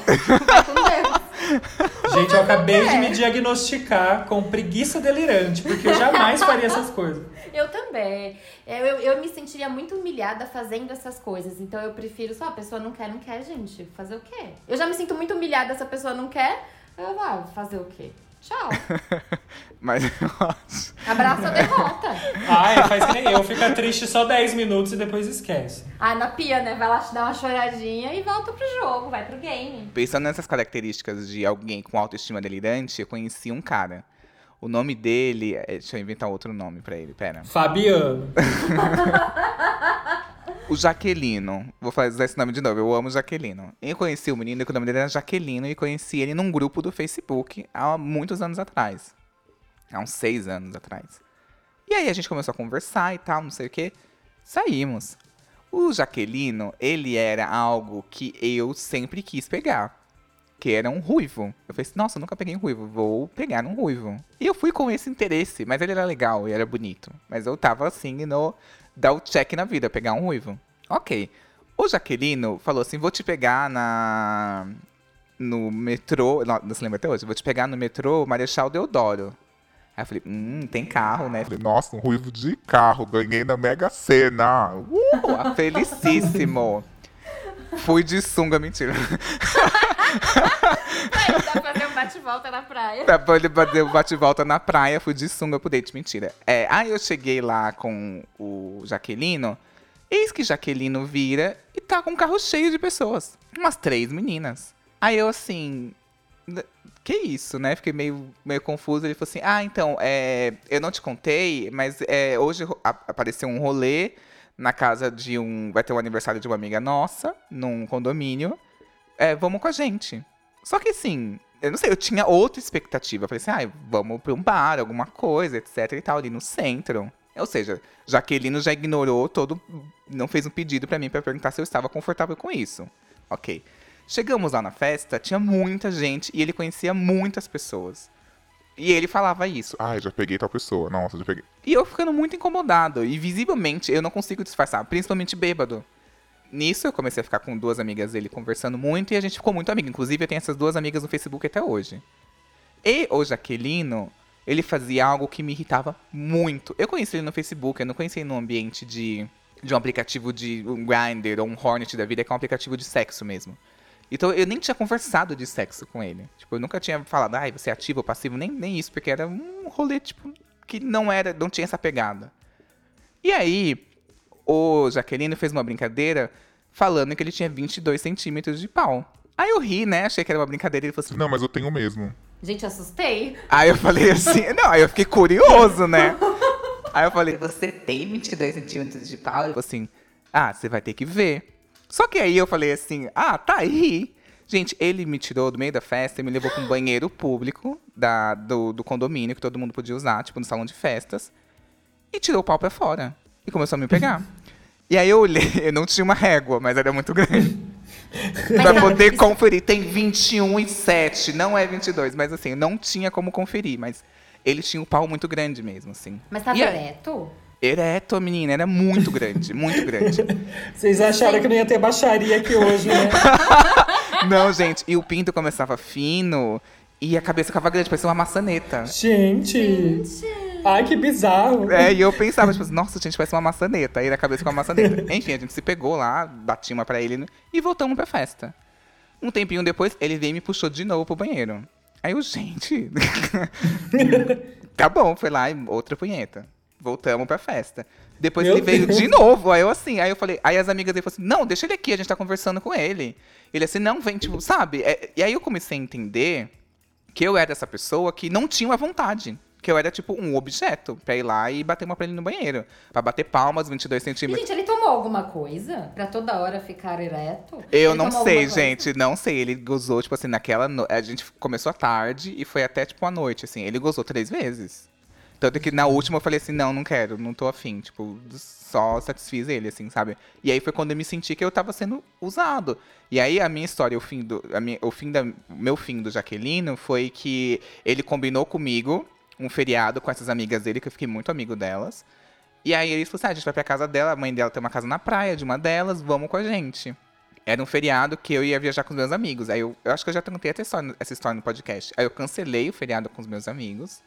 Vai com Deus. Gente, eu acabei de é. me diagnosticar com preguiça delirante, porque eu jamais faria essas coisas. Eu também. Eu, eu, eu me sentiria muito humilhada fazendo essas coisas. Então eu prefiro só, a pessoa não quer, não quer, gente. Fazer o quê? Eu já me sinto muito humilhada se a pessoa não quer. Eu vou ah, fazer o quê? Tchau. mas eu acho. Abraça a derrota. Ai, faz que nem eu, fica triste só 10 minutos e depois esquece. Ah, na pia, né? Vai lá te dar uma choradinha e volta pro jogo, vai pro game. Pensando nessas características de alguém com autoestima delirante, eu conheci um cara. O nome dele. é- Deixa eu inventar outro nome pra ele, pera. Fabiano. O Jaquelino. Vou fazer esse nome de novo. Eu amo Jaquelino. Eu conheci o menino que o nome dele era Jaquelino e conheci ele num grupo do Facebook há muitos anos atrás. Há uns seis anos atrás. E aí a gente começou a conversar e tal, não sei o quê. Saímos. O Jaquelino, ele era algo que eu sempre quis pegar. Que era um ruivo. Eu falei assim, nossa, eu nunca peguei um ruivo, vou pegar um ruivo. E eu fui com esse interesse, mas ele era legal e era bonito. Mas eu tava assim no dar o check na vida, pegar um ruivo. Ok. O Jaquelino falou assim: vou te pegar na. No metrô. Não, não se lembra até hoje? Vou te pegar no metrô Marechal Deodoro. Aí eu falei: hum, tem carro, né? Falei, Nossa, um ruivo de carro, ganhei na Mega Sena. Uh! Felicíssimo. Fui de sunga, mentira. Pra fazer um bate-volta na praia. Pra bater o bate-volta na praia, fui de sunga pro date, mentira. É, aí eu cheguei lá com o Jaquelino, eis que Jaquelino vira e tá com um carro cheio de pessoas. Umas três meninas. Aí eu assim. "N- Que isso, né? Fiquei meio, meio confuso. Ele falou assim: Ah, então, é, eu não te contei, mas é, hoje apareceu um rolê na casa de um. Vai ter um aniversário de uma amiga nossa, num condomínio. É, vamos com a gente. Só que assim, eu não sei, eu tinha outra expectativa. Eu falei assim, ah, vamos pra um bar, alguma coisa, etc e tal, ali no centro. Ou seja, Jaquelino já ignorou todo. Não fez um pedido pra mim pra perguntar se eu estava confortável com isso. Ok. Chegamos lá na festa, tinha muita gente e ele conhecia muitas pessoas. E ele falava isso. Ai, já peguei tal pessoa. Nossa, já peguei. E eu ficando muito incomodado. E visivelmente eu não consigo disfarçar, principalmente bêbado. Nisso eu comecei a ficar com duas amigas dele conversando muito e a gente ficou muito amigo. Inclusive, eu tenho essas duas amigas no Facebook até hoje. E o Jaquelino, ele fazia algo que me irritava muito. Eu conheci ele no Facebook, eu não conheci ele no ambiente de, de um aplicativo de um Grindr ou um Hornet da vida, que é um aplicativo de sexo mesmo. Então eu nem tinha conversado de sexo com ele. Tipo, eu nunca tinha falado, ai, você é ativo ou passivo, nem, nem isso, porque era um rolê, tipo, que não era, não tinha essa pegada. E aí, o Jaqueline fez uma brincadeira falando que ele tinha 22 centímetros de pau. Aí eu ri, né? Achei que era uma brincadeira. Ele falou assim. Não, mas eu tenho mesmo. Gente, assustei. Aí eu falei assim. Não, aí eu fiquei curioso, né? Aí eu falei: Você tem 22 centímetros de pau? Ele falou assim: Ah, você vai ter que ver. Só que aí eu falei assim: Ah, tá aí. Gente, ele me tirou do meio da festa e me levou para um banheiro público da, do, do condomínio que todo mundo podia usar, tipo no salão de festas, e tirou o pau pra fora. E começou a me pegar. E aí eu olhei, eu não tinha uma régua, mas era muito grande. pra não, poder conferir. Tem 21 e 7, não é 22. Mas assim, eu não tinha como conferir. Mas ele tinha um pau muito grande mesmo, assim. Mas tava E ereto? Ereto, menina, era muito grande, muito grande. Vocês acharam que não ia ter baixaria aqui hoje, né? Não, gente, e o pinto começava fino e a cabeça ficava grande, parecia uma maçaneta. Gente! Ai, que bizarro. É, e eu pensava, tipo, nossa, gente, parece uma maçaneta. Aí na cabeça com uma maçaneta. Enfim, a gente se pegou lá, bati uma pra ele e voltamos pra festa. Um tempinho depois, ele veio e me puxou de novo pro banheiro. Aí eu, gente. tá bom, foi lá e outra punheta. Voltamos pra festa. Depois Meu ele veio Deus. de novo. Aí eu assim, aí eu falei, aí as amigas dele falaram assim: não, deixa ele aqui, a gente tá conversando com ele. Ele assim, não, vem, tipo, sabe? É, e aí eu comecei a entender que eu era essa pessoa que não tinha uma vontade. Que eu era, tipo, um objeto pra ir lá e bater uma pra ele no banheiro. Pra bater palmas, 22 E, centímetros. gente, ele tomou alguma coisa pra toda hora ficar ereto? Eu Ele não sei, gente, não sei. Ele gozou, tipo assim, naquela. No... A gente começou à tarde e foi até, tipo, à noite, assim. Ele gozou três vezes. Tanto que na última eu falei assim: não, não quero, não tô afim. Tipo, só satisfiz ele, assim, sabe? E aí foi quando eu me senti que eu tava sendo usado. E aí a minha história, o fim do. A minha, o fim da, meu fim do Jaquelino foi que ele combinou comigo um feriado com essas amigas dele, que eu fiquei muito amigo delas. E aí eles falaram assim: ah, a gente vai pra casa dela, a mãe dela tem uma casa na praia de uma delas, vamos com a gente. Era um feriado que eu ia viajar com os meus amigos. Aí eu, eu acho que eu já contei essa história, essa história no podcast. Aí eu cancelei o feriado com os meus amigos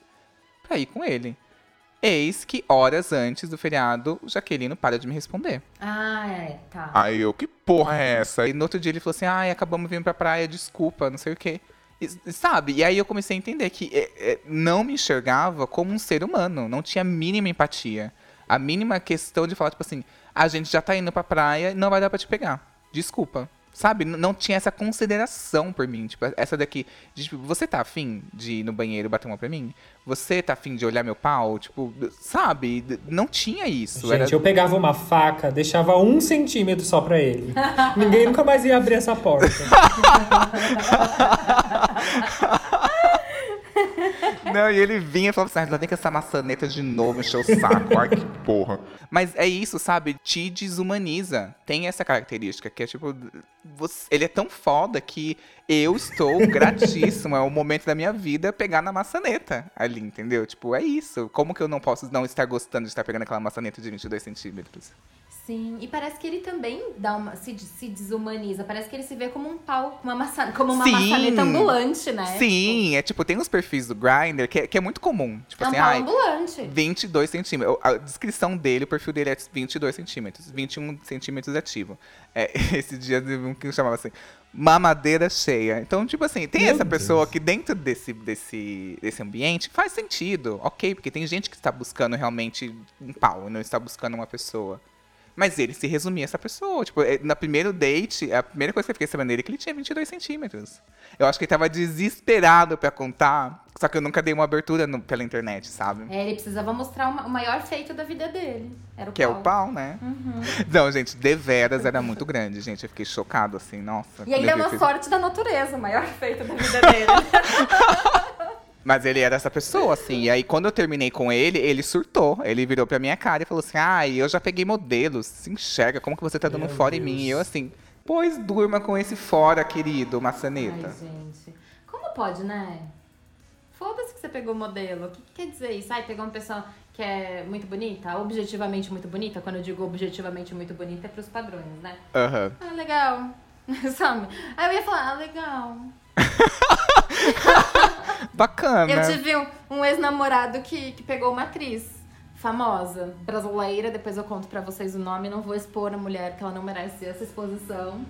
pra ir com ele. Eis que horas antes do feriado, o Jaquelino para de me responder. Ah, é, tá. Aí eu, que porra é essa? E no outro dia ele falou assim: ai, acabamos vindo pra praia, desculpa, não sei o quê. E, sabe? E aí eu comecei a entender que é, é, não me enxergava como um ser humano, não tinha a mínima empatia. A mínima questão de falar, tipo assim, a gente já tá indo pra praia, não vai dar pra te pegar. Desculpa. Sabe? Não tinha essa consideração por mim. Tipo, essa daqui. De, tipo, você tá afim de ir no banheiro bater uma pra mim? Você tá afim de olhar meu pau? Tipo, sabe? Não tinha isso. Gente, eu pegava uma faca, deixava um centímetro só pra ele. Ninguém nunca mais ia abrir essa porta. Não, e ele vinha e falava assim, ah, vem com essa maçaneta de novo, encheu o saco. Ai, que Porra. Mas é isso, sabe? Te desumaniza. Tem essa característica que é tipo. você- ele é tão foda que eu estou gratíssimo. é o momento da minha vida pegar na maçaneta ali, entendeu? Tipo, é isso. Como que eu não posso não estar gostando de estar pegando aquela maçaneta de 22 centímetros? Sim, e parece que ele também dá uma, se, se desumaniza. Parece que ele se vê como um pau, uma maça, como uma Sim. maçaneta ambulante, né? Sim, é tipo, tem uns perfis do Grindr que, é- que é muito comum. Tipo É um assim, pau ai, ambulante. 22 centímetros. A descrição dele, o perfil dele é 22 centímetros. 21 centímetros ativo. É, esse dia um que chamava assim, mamadeira cheia. Então, tipo assim, tem Meu essa pessoa Deus. que dentro desse, desse, desse ambiente faz sentido, ok? Porque tem gente que está buscando realmente um pau, não está buscando uma pessoa. Mas ele se resumia a essa pessoa. Tipo, eh, na primeiro date, a primeira coisa que eu fiquei sabendo dele é que ele tinha 22 centímetros. Eu acho que ele tava desesperado pra contar, só que eu nunca dei uma abertura no- pela internet, sabe? É, ele precisava mostrar uma- o maior feito da vida dele. Era o Que é pau. o pau, né? Não, gente, deveras era muito grande, gente. Eu fiquei chocado, assim, nossa. E ainda é uma sorte da natureza, o maior feito da vida dele. Mas ele era essa pessoa, assim. E aí, quando eu terminei com ele, ele surtou. Ele virou pra minha cara e falou assim: Ai, eu já peguei modelos. Se enxerga, como que você tá dando Meu fora em Deus. mim? E eu assim, pois durma com esse fora, querido, Ai, maçaneta. gente. Como pode, né? Foda-se que você pegou o modelo. O que, que quer dizer isso? Ai, pegou uma pessoa que é muito bonita, objetivamente muito bonita. Quando eu digo objetivamente muito bonita, é pros padrões, né? Aham. Ah, legal. Sabe? Aí eu ia falar, ah, legal. Bacana. Eu tive um, um ex-namorado que, que pegou uma atriz famosa, brasileira. Depois eu conto pra vocês o nome. Não vou expor a mulher, que ela não merece essa exposição.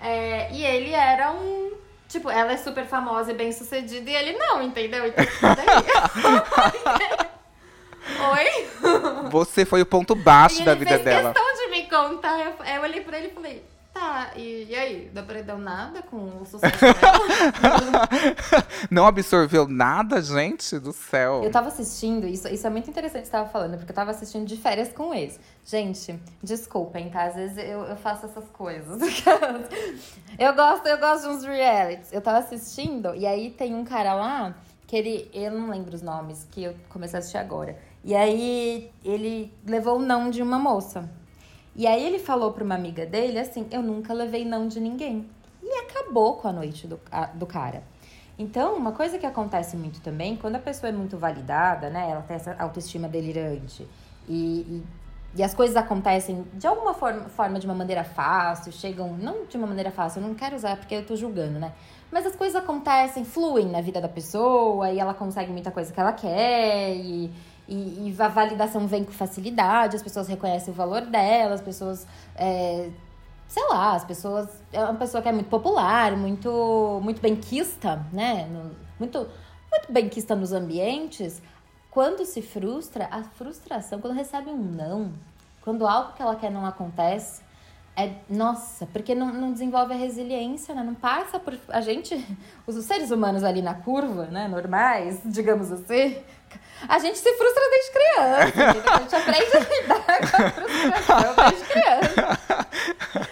É, e ele era um. Tipo, ela é super famosa e bem sucedida. E ele não, entendeu? Então, daí? Oi? Você foi o ponto baixo da ele vida fez dela. questão de me contar. Eu, eu olhei pra ele e falei, tá, e, e aí? Não aprendeu nada com o sucesso dela? Não absorveu nada, gente do céu. Eu tava assistindo, isso, isso é muito interessante que você tava falando, porque eu tava assistindo de férias com ex. Gente, desculpem, tá? Às vezes eu, eu faço essas coisas. eu gosto, eu gosto de uns realities. Eu tava assistindo, e aí tem um cara lá, que ele. Eu não lembro os nomes, que eu comecei a assistir agora. E aí ele levou o não de uma moça. E aí ele falou pra uma amiga dele assim: Eu nunca levei não de ninguém. E acabou com a noite do, a- do cara. Então, uma coisa que acontece muito também, quando a pessoa é muito validada, né? Ela tem essa autoestima delirante e, e, e as coisas acontecem de alguma forma, forma, de uma maneira fácil, chegam, não de uma maneira fácil, eu não quero usar porque eu tô julgando, né? Mas as coisas acontecem, fluem na vida da pessoa e ela consegue muita coisa que ela quer e, e, e a validação vem com facilidade, as pessoas reconhecem o valor dela, as pessoas é, sei lá, as pessoas. É uma pessoa que é muito popular, muito, muito benquista, né? No- muito, muito benquista nos ambientes. Quando se frustra, a frustração, quando recebe um não, quando algo que ela quer não acontece, é. Nossa, porque não, não desenvolve a resiliência, né? Não passa por. A gente, os seres humanos ali na curva, né? Normais, digamos assim. A gente se frustra desde criança? A gente aprende a lidar com a frustração desde criança.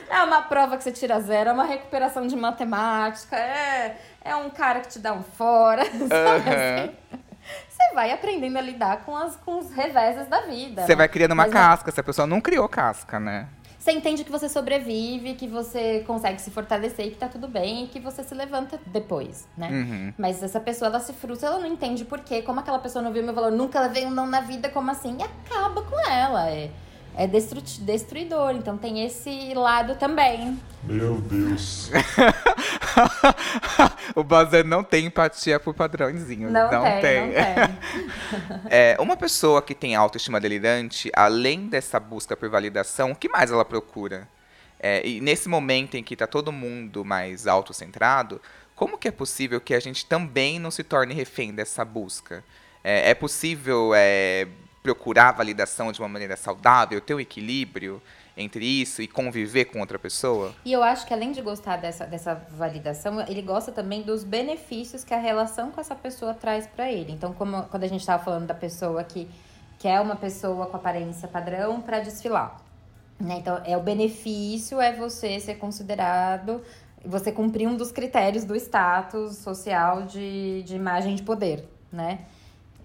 É uma prova que você tira zero, é uma recuperação de matemática, é, é um cara que te dá um fora, sabe assim? Você vai aprendendo a lidar com, as, com os reveses da vida. Você né? vai criando uma Mas, casca, se a pessoa não criou casca, né? Você entende que você sobrevive, que você consegue se fortalecer, que tá tudo bem e que você se levanta depois, né? Uhum. Mas essa pessoa, ela se frustra, ela não entende por quê, como aquela pessoa não viu meu valor, nunca levei um não na vida, como assim? E acaba com ela, é, é destru- destruidor, então tem esse lado também. Meu Deus. o Buzzer não tem empatia por padrãozinho. Não, Não, tem, não tem. É, uma pessoa que tem autoestima delirante, além dessa busca por validação, o que mais ela procura? É, e nesse momento em que está todo mundo mais autocentrado, como que é possível que a gente também não se torne refém dessa busca? É, é possível é, procurar validação de uma maneira saudável, ter um equilíbrio entre isso e conviver com outra pessoa? E eu acho que além de gostar dessa, dessa validação, ele gosta também dos benefícios que a relação com essa pessoa traz pra ele. Então, como quando a gente tava falando da pessoa que quer uma pessoa com aparência padrão pra desfilar. Né? Então, é o benefício é você ser considerado, você cumprir um dos critérios do status social de, de imagem de poder, né?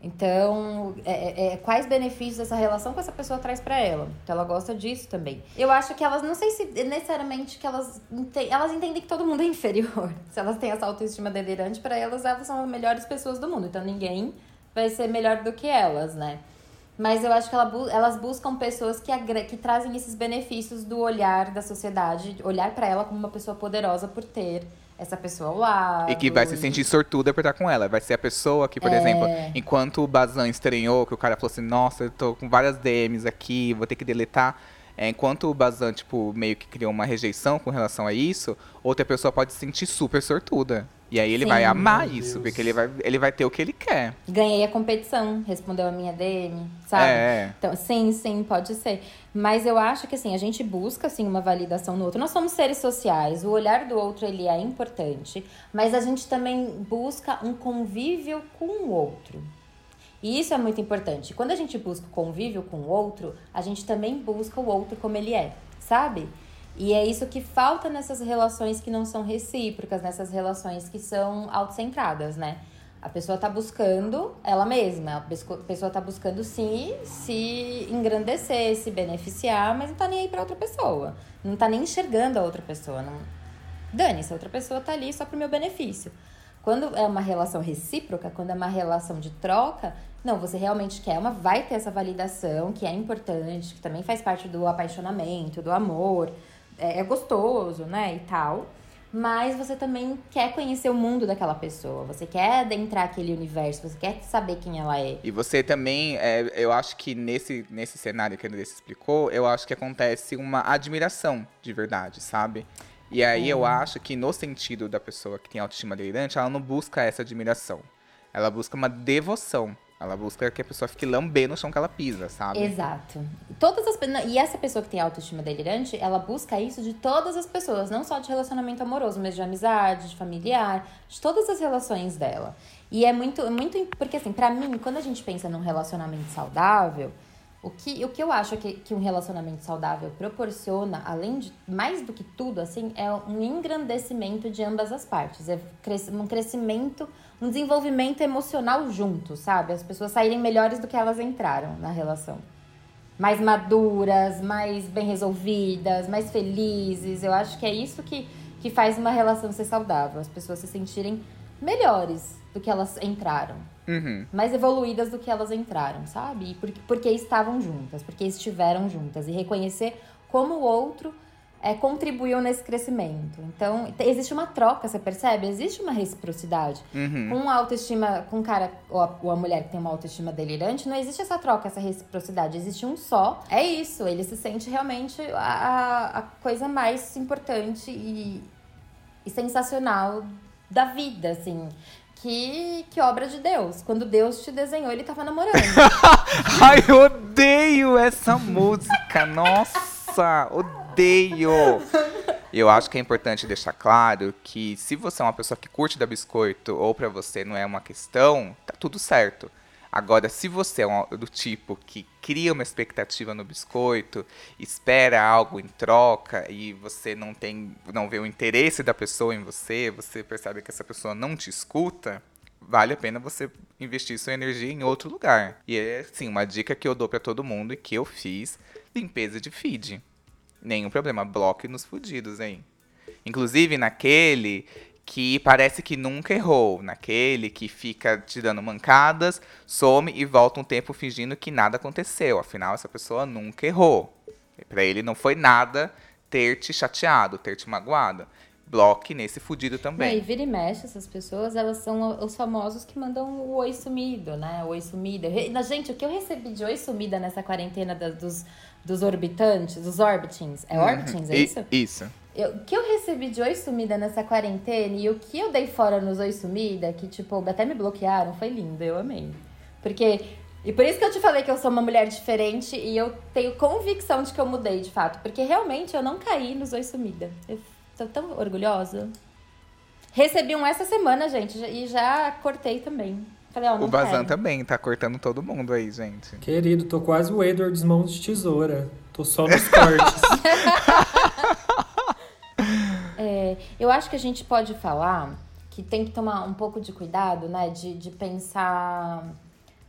Então, é- é- é, quais benefícios essa relação com essa pessoa traz pra ela? Então, ela gosta disso também. Eu acho que elas, não sei se necessariamente que elas, elas entendem que todo mundo é inferior. Se elas têm essa autoestima delirante, pra elas, elas são as melhores pessoas do mundo. Então, ninguém vai ser melhor do que elas, né? Mas eu acho que ela elas buscam pessoas que, que trazem esses benefícios do olhar da sociedade, olhar pra ela como uma pessoa poderosa por ter essa pessoa ao lado. E que vai se sentir sortuda por estar com ela. Vai ser a pessoa que, por É. exemplo, enquanto o Bazan estranhou, que o cara falou assim, nossa, eu tô com várias DMs aqui, vou ter que deletar. É, enquanto o Bazan, tipo, meio que criou uma rejeição com relação a isso, outra pessoa pode se sentir super sortuda. E aí ele Sim. vai amar isso, Deus. porque ele vai, ele vai ter o que ele quer. Ganhei a competição, respondeu a minha DM, sabe? É. Então, sim, sim, pode ser. Mas eu acho que assim, a gente busca assim uma validação no outro. Nós somos seres sociais, o olhar do outro ele é importante, mas a gente também busca um convívio com o outro. E isso é muito importante. Quando a gente busca o convívio com o outro, a gente também busca o outro como ele é, sabe? E é isso que falta nessas relações que não são recíprocas, nessas relações que são autocentradas, né? A pessoa tá buscando ela mesma, a pessoa tá buscando se, se engrandecer, se beneficiar, mas não tá nem aí pra outra pessoa. Não tá nem enxergando a outra pessoa. Não... Dane-se, a outra pessoa tá ali só pro meu benefício. Quando é uma relação recíproca, quando é uma relação de troca, não, você realmente quer uma, vai ter essa validação que é importante, que também faz parte do apaixonamento, do amor, é, é gostoso, né, e tal. Mas você também quer conhecer o mundo daquela pessoa, você quer adentrar aquele universo, você quer saber quem ela é. E você também, é, eu acho que nesse, nesse cenário que a Andressa explicou, eu acho que acontece uma admiração de verdade, sabe? E aí eu acho que no sentido da pessoa que tem autoestima delirante, ela não busca essa admiração. Ela busca uma devoção. Ela busca que a pessoa fique lambendo o chão que ela pisa, sabe? Exato. Todas as E essa pessoa que tem autoestima delirante, ela busca isso de todas as pessoas, não só de relacionamento amoroso, mas de amizade, de familiar, de todas as relações dela. E é muito, muito. Porque, assim, pra mim, quando a gente pensa num relacionamento saudável, o que, o que eu acho que, que um relacionamento saudável proporciona, além de mais do que tudo, assim, é um engrandecimento de ambas as partes. É um crescimento, um desenvolvimento emocional junto, sabe? As pessoas saírem melhores do que elas entraram na relação. Mais maduras, mais bem resolvidas, mais felizes. Eu acho que é isso que, que faz uma relação ser saudável. As pessoas se sentirem melhores do que elas entraram Uhum. mais evoluídas do que elas entraram, sabe? Porque, porque estavam juntas, porque estiveram juntas. E reconhecer como o outro é, contribuiu nesse crescimento. Então, te- existe uma troca, você percebe? Existe uma reciprocidade. Uhum. Com a autoestima, com o cara ou a, ou a mulher que tem uma autoestima delirante, não existe essa troca, essa reciprocidade. Existe um só. É isso, ele se sente realmente a, a, a coisa mais importante e, e sensacional da vida, assim. Que, que obra de Deus. Quando Deus te desenhou, ele tava namorando. Ai, eu odeio essa música. Nossa, odeio. Eu acho que é importante deixar claro que se você é uma pessoa que curte dar biscoito ou pra você não é uma questão, tá tudo certo. Agora, se você é um- do tipo que cria uma expectativa no biscoito, espera algo em troca e você não tem, não vê o interesse da pessoa em você, você percebe que essa pessoa não te escuta, vale a pena você investir sua energia em outro lugar. E é assim, uma dica que eu dou pra todo mundo e que eu fiz, limpeza de feed. Nenhum problema, bloque nos fudidos, hein? Inclusive naquele que parece que nunca errou, naquele que fica te dando mancadas, some e volta um tempo fingindo que nada aconteceu. Afinal, essa pessoa nunca errou. Pra ele não foi nada ter te chateado, ter te magoado. Bloque nesse fudido Não, e também. vira e mexe, essas pessoas, elas são os famosos que mandam o oi sumido, né? Oi sumida. Gente, o que eu recebi de oi sumida nessa quarentena dos, dos orbitantes, dos orbitings, é orbitings, é E- isso? Isso. Eu- O que eu recebi de oi sumida nessa quarentena e o que eu dei fora nos oi sumida, que tipo, até me bloquearam, foi lindo, eu amei. Porque. E por isso que eu te falei que eu sou uma mulher diferente e eu tenho convicção de que eu mudei de fato. Porque realmente eu não caí nos oi sumida. Eu tô tão orgulhosa. Recebi um essa semana, gente, e já cortei também. Falei, não O Bazan quero. também tá cortando todo mundo aí, gente. Querido, tô quase o Edward dos mãos de tesoura. Tô só nos cortes. É, eu acho que a gente pode falar que tem que tomar um pouco de cuidado, né? De, de pensar.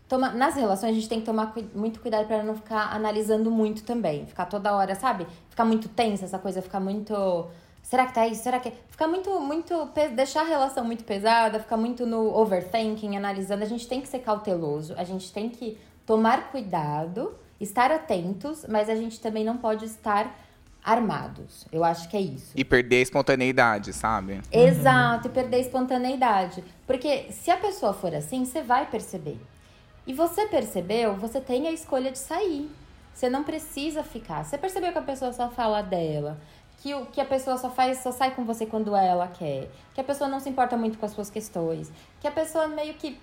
Toma, nas relações, a gente tem que tomar cui- muito cuidado para não ficar analisando muito também. Ficar toda hora, sabe? Ficar muito tensa, essa coisa, ficar muito. Será que tá isso? Será que. Ficar muito, muito. Deixar a relação muito pesada, ficar muito no overthinking, analisando. A gente tem que ser cauteloso, a gente tem que tomar cuidado, estar atentos, mas a gente também não pode estar armados. Eu acho que é isso. E perder a espontaneidade, sabe? Exato, e perder a espontaneidade. Porque se a pessoa for assim, você vai perceber. E você percebeu, você tem a escolha de sair. Você não precisa ficar. Você percebeu que a pessoa só fala dela, que, o, que a pessoa só faz, só sai com você quando ela quer, que a pessoa não se importa muito com as suas questões, que a pessoa meio que.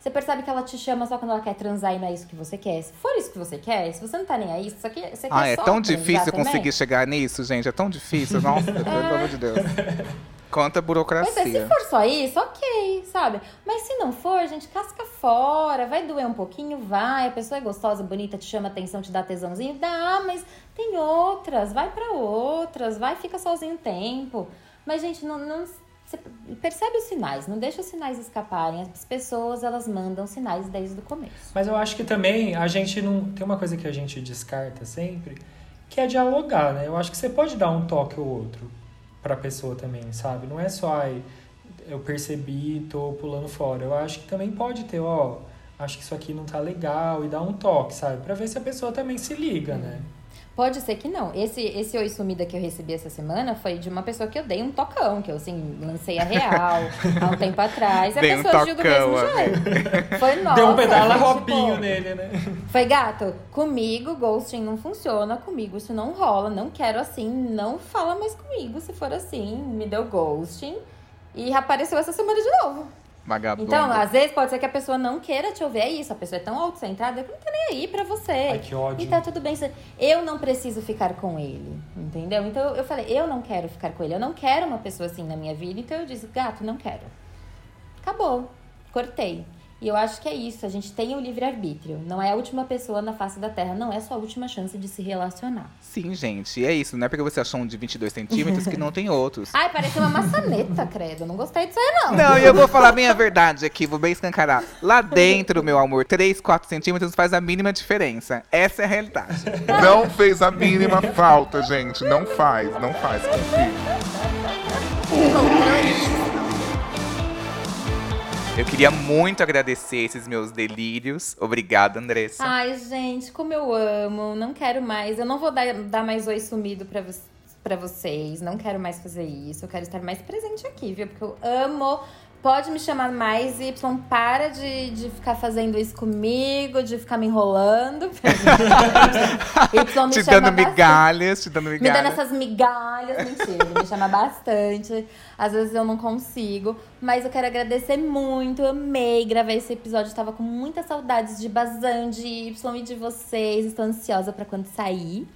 Você percebe que ela te chama só quando ela quer transar e não é isso que você quer. Se for isso que você quer, se você não tá nem aí, você quer, você Ah, quer é só tão difícil também, conseguir chegar nisso, gente. É tão difícil. Nossa, pelo amor de Deus. Quanta Pois é, se burocracia. for só isso, ok, sabe? Mas se não for, gente, casca fora. Vai doer um pouquinho, vai. A pessoa é gostosa, bonita, te chama atenção, te dá tesãozinho. Dá, mas tem outras. Vai pra outras. Vai, fica sozinho um tempo. Mas, gente, não, não você percebe os sinais. Não deixa os sinais escaparem. As pessoas, elas mandam sinais desde o começo. Mas eu acho que também a gente não. Tem uma coisa que a gente descarta sempre, que é dialogar, né? Eu acho que você pode dar um toque ou outro pra pessoa também, sabe? Não é só, ai, eu percebi, tô pulando fora. Eu acho que também pode ter, ó, acho que isso aqui não tá legal e dar um toque, sabe? Pra ver se a pessoa também se liga, né? Pode ser que não. Esse, esse Oi Sumida que eu recebi essa semana foi de uma pessoa que eu dei um tocão, que eu, assim, lancei a real há um tempo atrás. E a Dei um pessoa agiu do mesmo tocão, jeito. Foi nossa. Deu um pedala tipo, robinho nele, né? Foi gato, comigo ghosting não funciona, comigo isso não rola, não quero assim, não fala mais comigo se for assim. Me deu ghosting e reapareceu essa semana de novo. Vagabundo. Então, às vezes pode ser que a pessoa não queira te ouvir, é isso, a pessoa é tão autocentrada que não tá nem aí pra você. Ai, que ódio. E tá tudo bem. Eu não preciso ficar com ele, entendeu? Então eu falei, eu não quero ficar com ele, eu não quero uma pessoa assim na minha vida. Então eu disse, gato, não quero. Acabou. Cortei. E eu acho que é isso, a gente tem o livre-arbítrio. Não é a última pessoa na face da Terra, não é sua última chance de se relacionar. Sim, gente, é isso. Não é porque você achou um de 22 centímetros que não tem outros. Ai, parece uma maçaneta, credo. Não gostei disso aí, não. Não, e eu vou falar bem a verdade aqui, vou bem escancarar. Lá dentro, meu amor, 3, 4 centímetros faz a mínima diferença. Essa é a realidade. Não fez a mínima falta, gente. Não faz, não faz, confia. Eu queria muito agradecer esses meus delírios. Obrigado, Andressa. Ai, gente, como eu amo. Não quero mais. Eu não vou dar, dar mais oi sumido pra, vo pra vocês. Não quero mais fazer isso. Eu quero estar mais presente aqui, viu? Porque eu amo. Pode me chamar mais, Y. Para de, de ficar fazendo isso comigo, de ficar me enrolando. y me te chama dando bastante. migalhas, te dando Me dando migalhas. essas migalhas, mentira, me chama bastante. Às vezes eu não consigo, mas eu quero agradecer muito. Eu amei gravar esse episódio. Tava com muitas saudades de Bazan, de Y e de vocês. Estou ansiosa pra quando sair.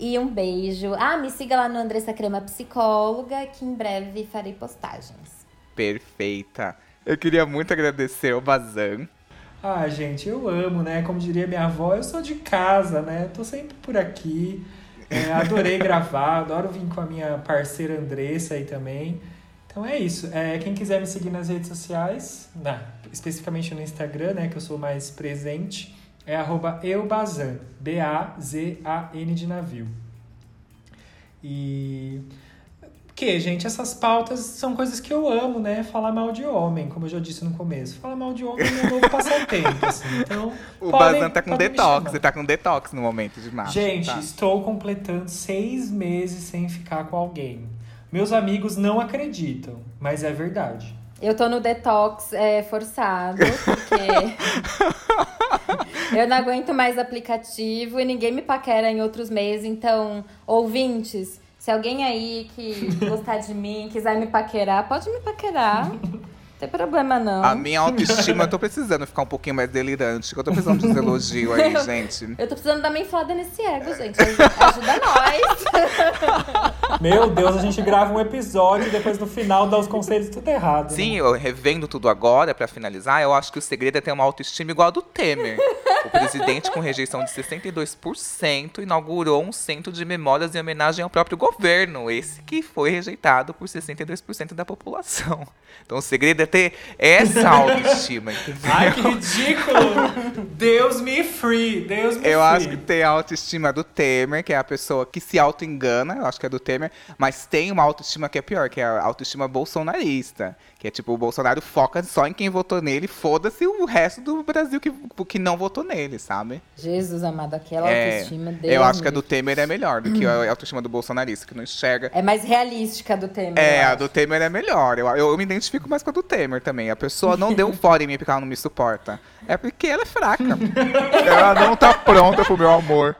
E um beijo. Ah, me siga lá no Andressa Crema Psicóloga, que em breve farei postagens. Perfeita. Eu queria muito agradecer o Bazan. Ah, gente, eu amo, né? Como diria minha avó, eu sou de casa, né? Tô sempre por aqui. É, adorei gravar, adoro vir com a minha parceira Andressa aí também. Então é isso. É, quem quiser me seguir nas redes sociais, na- especificamente no Instagram, né? Que eu sou mais presente, é arroba eubazan. B-A-Z-A-N de navio. E. O que, gente? Essas pautas são coisas que eu amo, né? Falar mal de homem, como eu já disse no começo. Falar mal de homem é meu novo passatempo, assim. Então. O podem- Bazan tá com detox. Você tá com detox no momento de macho. Gente, tá? estou completando seis meses sem ficar com alguém. Meus amigos não acreditam, mas é verdade. Eu tô no detox é, forçado, porque eu não aguento mais aplicativo e ninguém me paquera em outros meses. Então, ouvintes, se alguém aí que gostar de mim, quiser me paquerar, pode me paquerar. Não tem problema, não. A minha autoestima, eu tô precisando ficar um pouquinho mais delirante. que Eu tô precisando de uns elogios aí, gente. Eu tô precisando dar uma inflada nesse ego, gente. Ajuda, ajuda nós. Meu Deus, a gente grava um episódio e depois no final dá os conselhos tudo errado. Sim, né? eu revendo tudo agora, pra finalizar, eu acho que o segredo é ter uma autoestima igual a do Temer. O presidente, com rejeição de 62%, inaugurou um centro de memórias em homenagem ao próprio governo. Esse que foi rejeitado por 62% da população. Então o segredo é ter essa autoestima, entendeu? Ai, que ridículo! Deus me free! Deus me Eu free! acho que tem a autoestima do Temer, que é a pessoa que se auto-engana, eu acho que é do Temer, mas tem uma autoestima que é pior, que é a autoestima bolsonarista. Que é tipo, o Bolsonaro foca só em quem votou nele, foda-se o resto do Brasil que, que não votou nele, sabe? Jesus amado, aquela É, autoestima dele. eu acho que a do Temer é melhor do que a autoestima do bolsonarista, que não enxerga. É mais realística do Temer. É, eu a do Temer é melhor. Eu, eu me identifico mais com a do Temer também. A pessoa não deu um fora em mim porque ela não me suporta. É porque ela é fraca. Ela não tá pronta pro meu amor.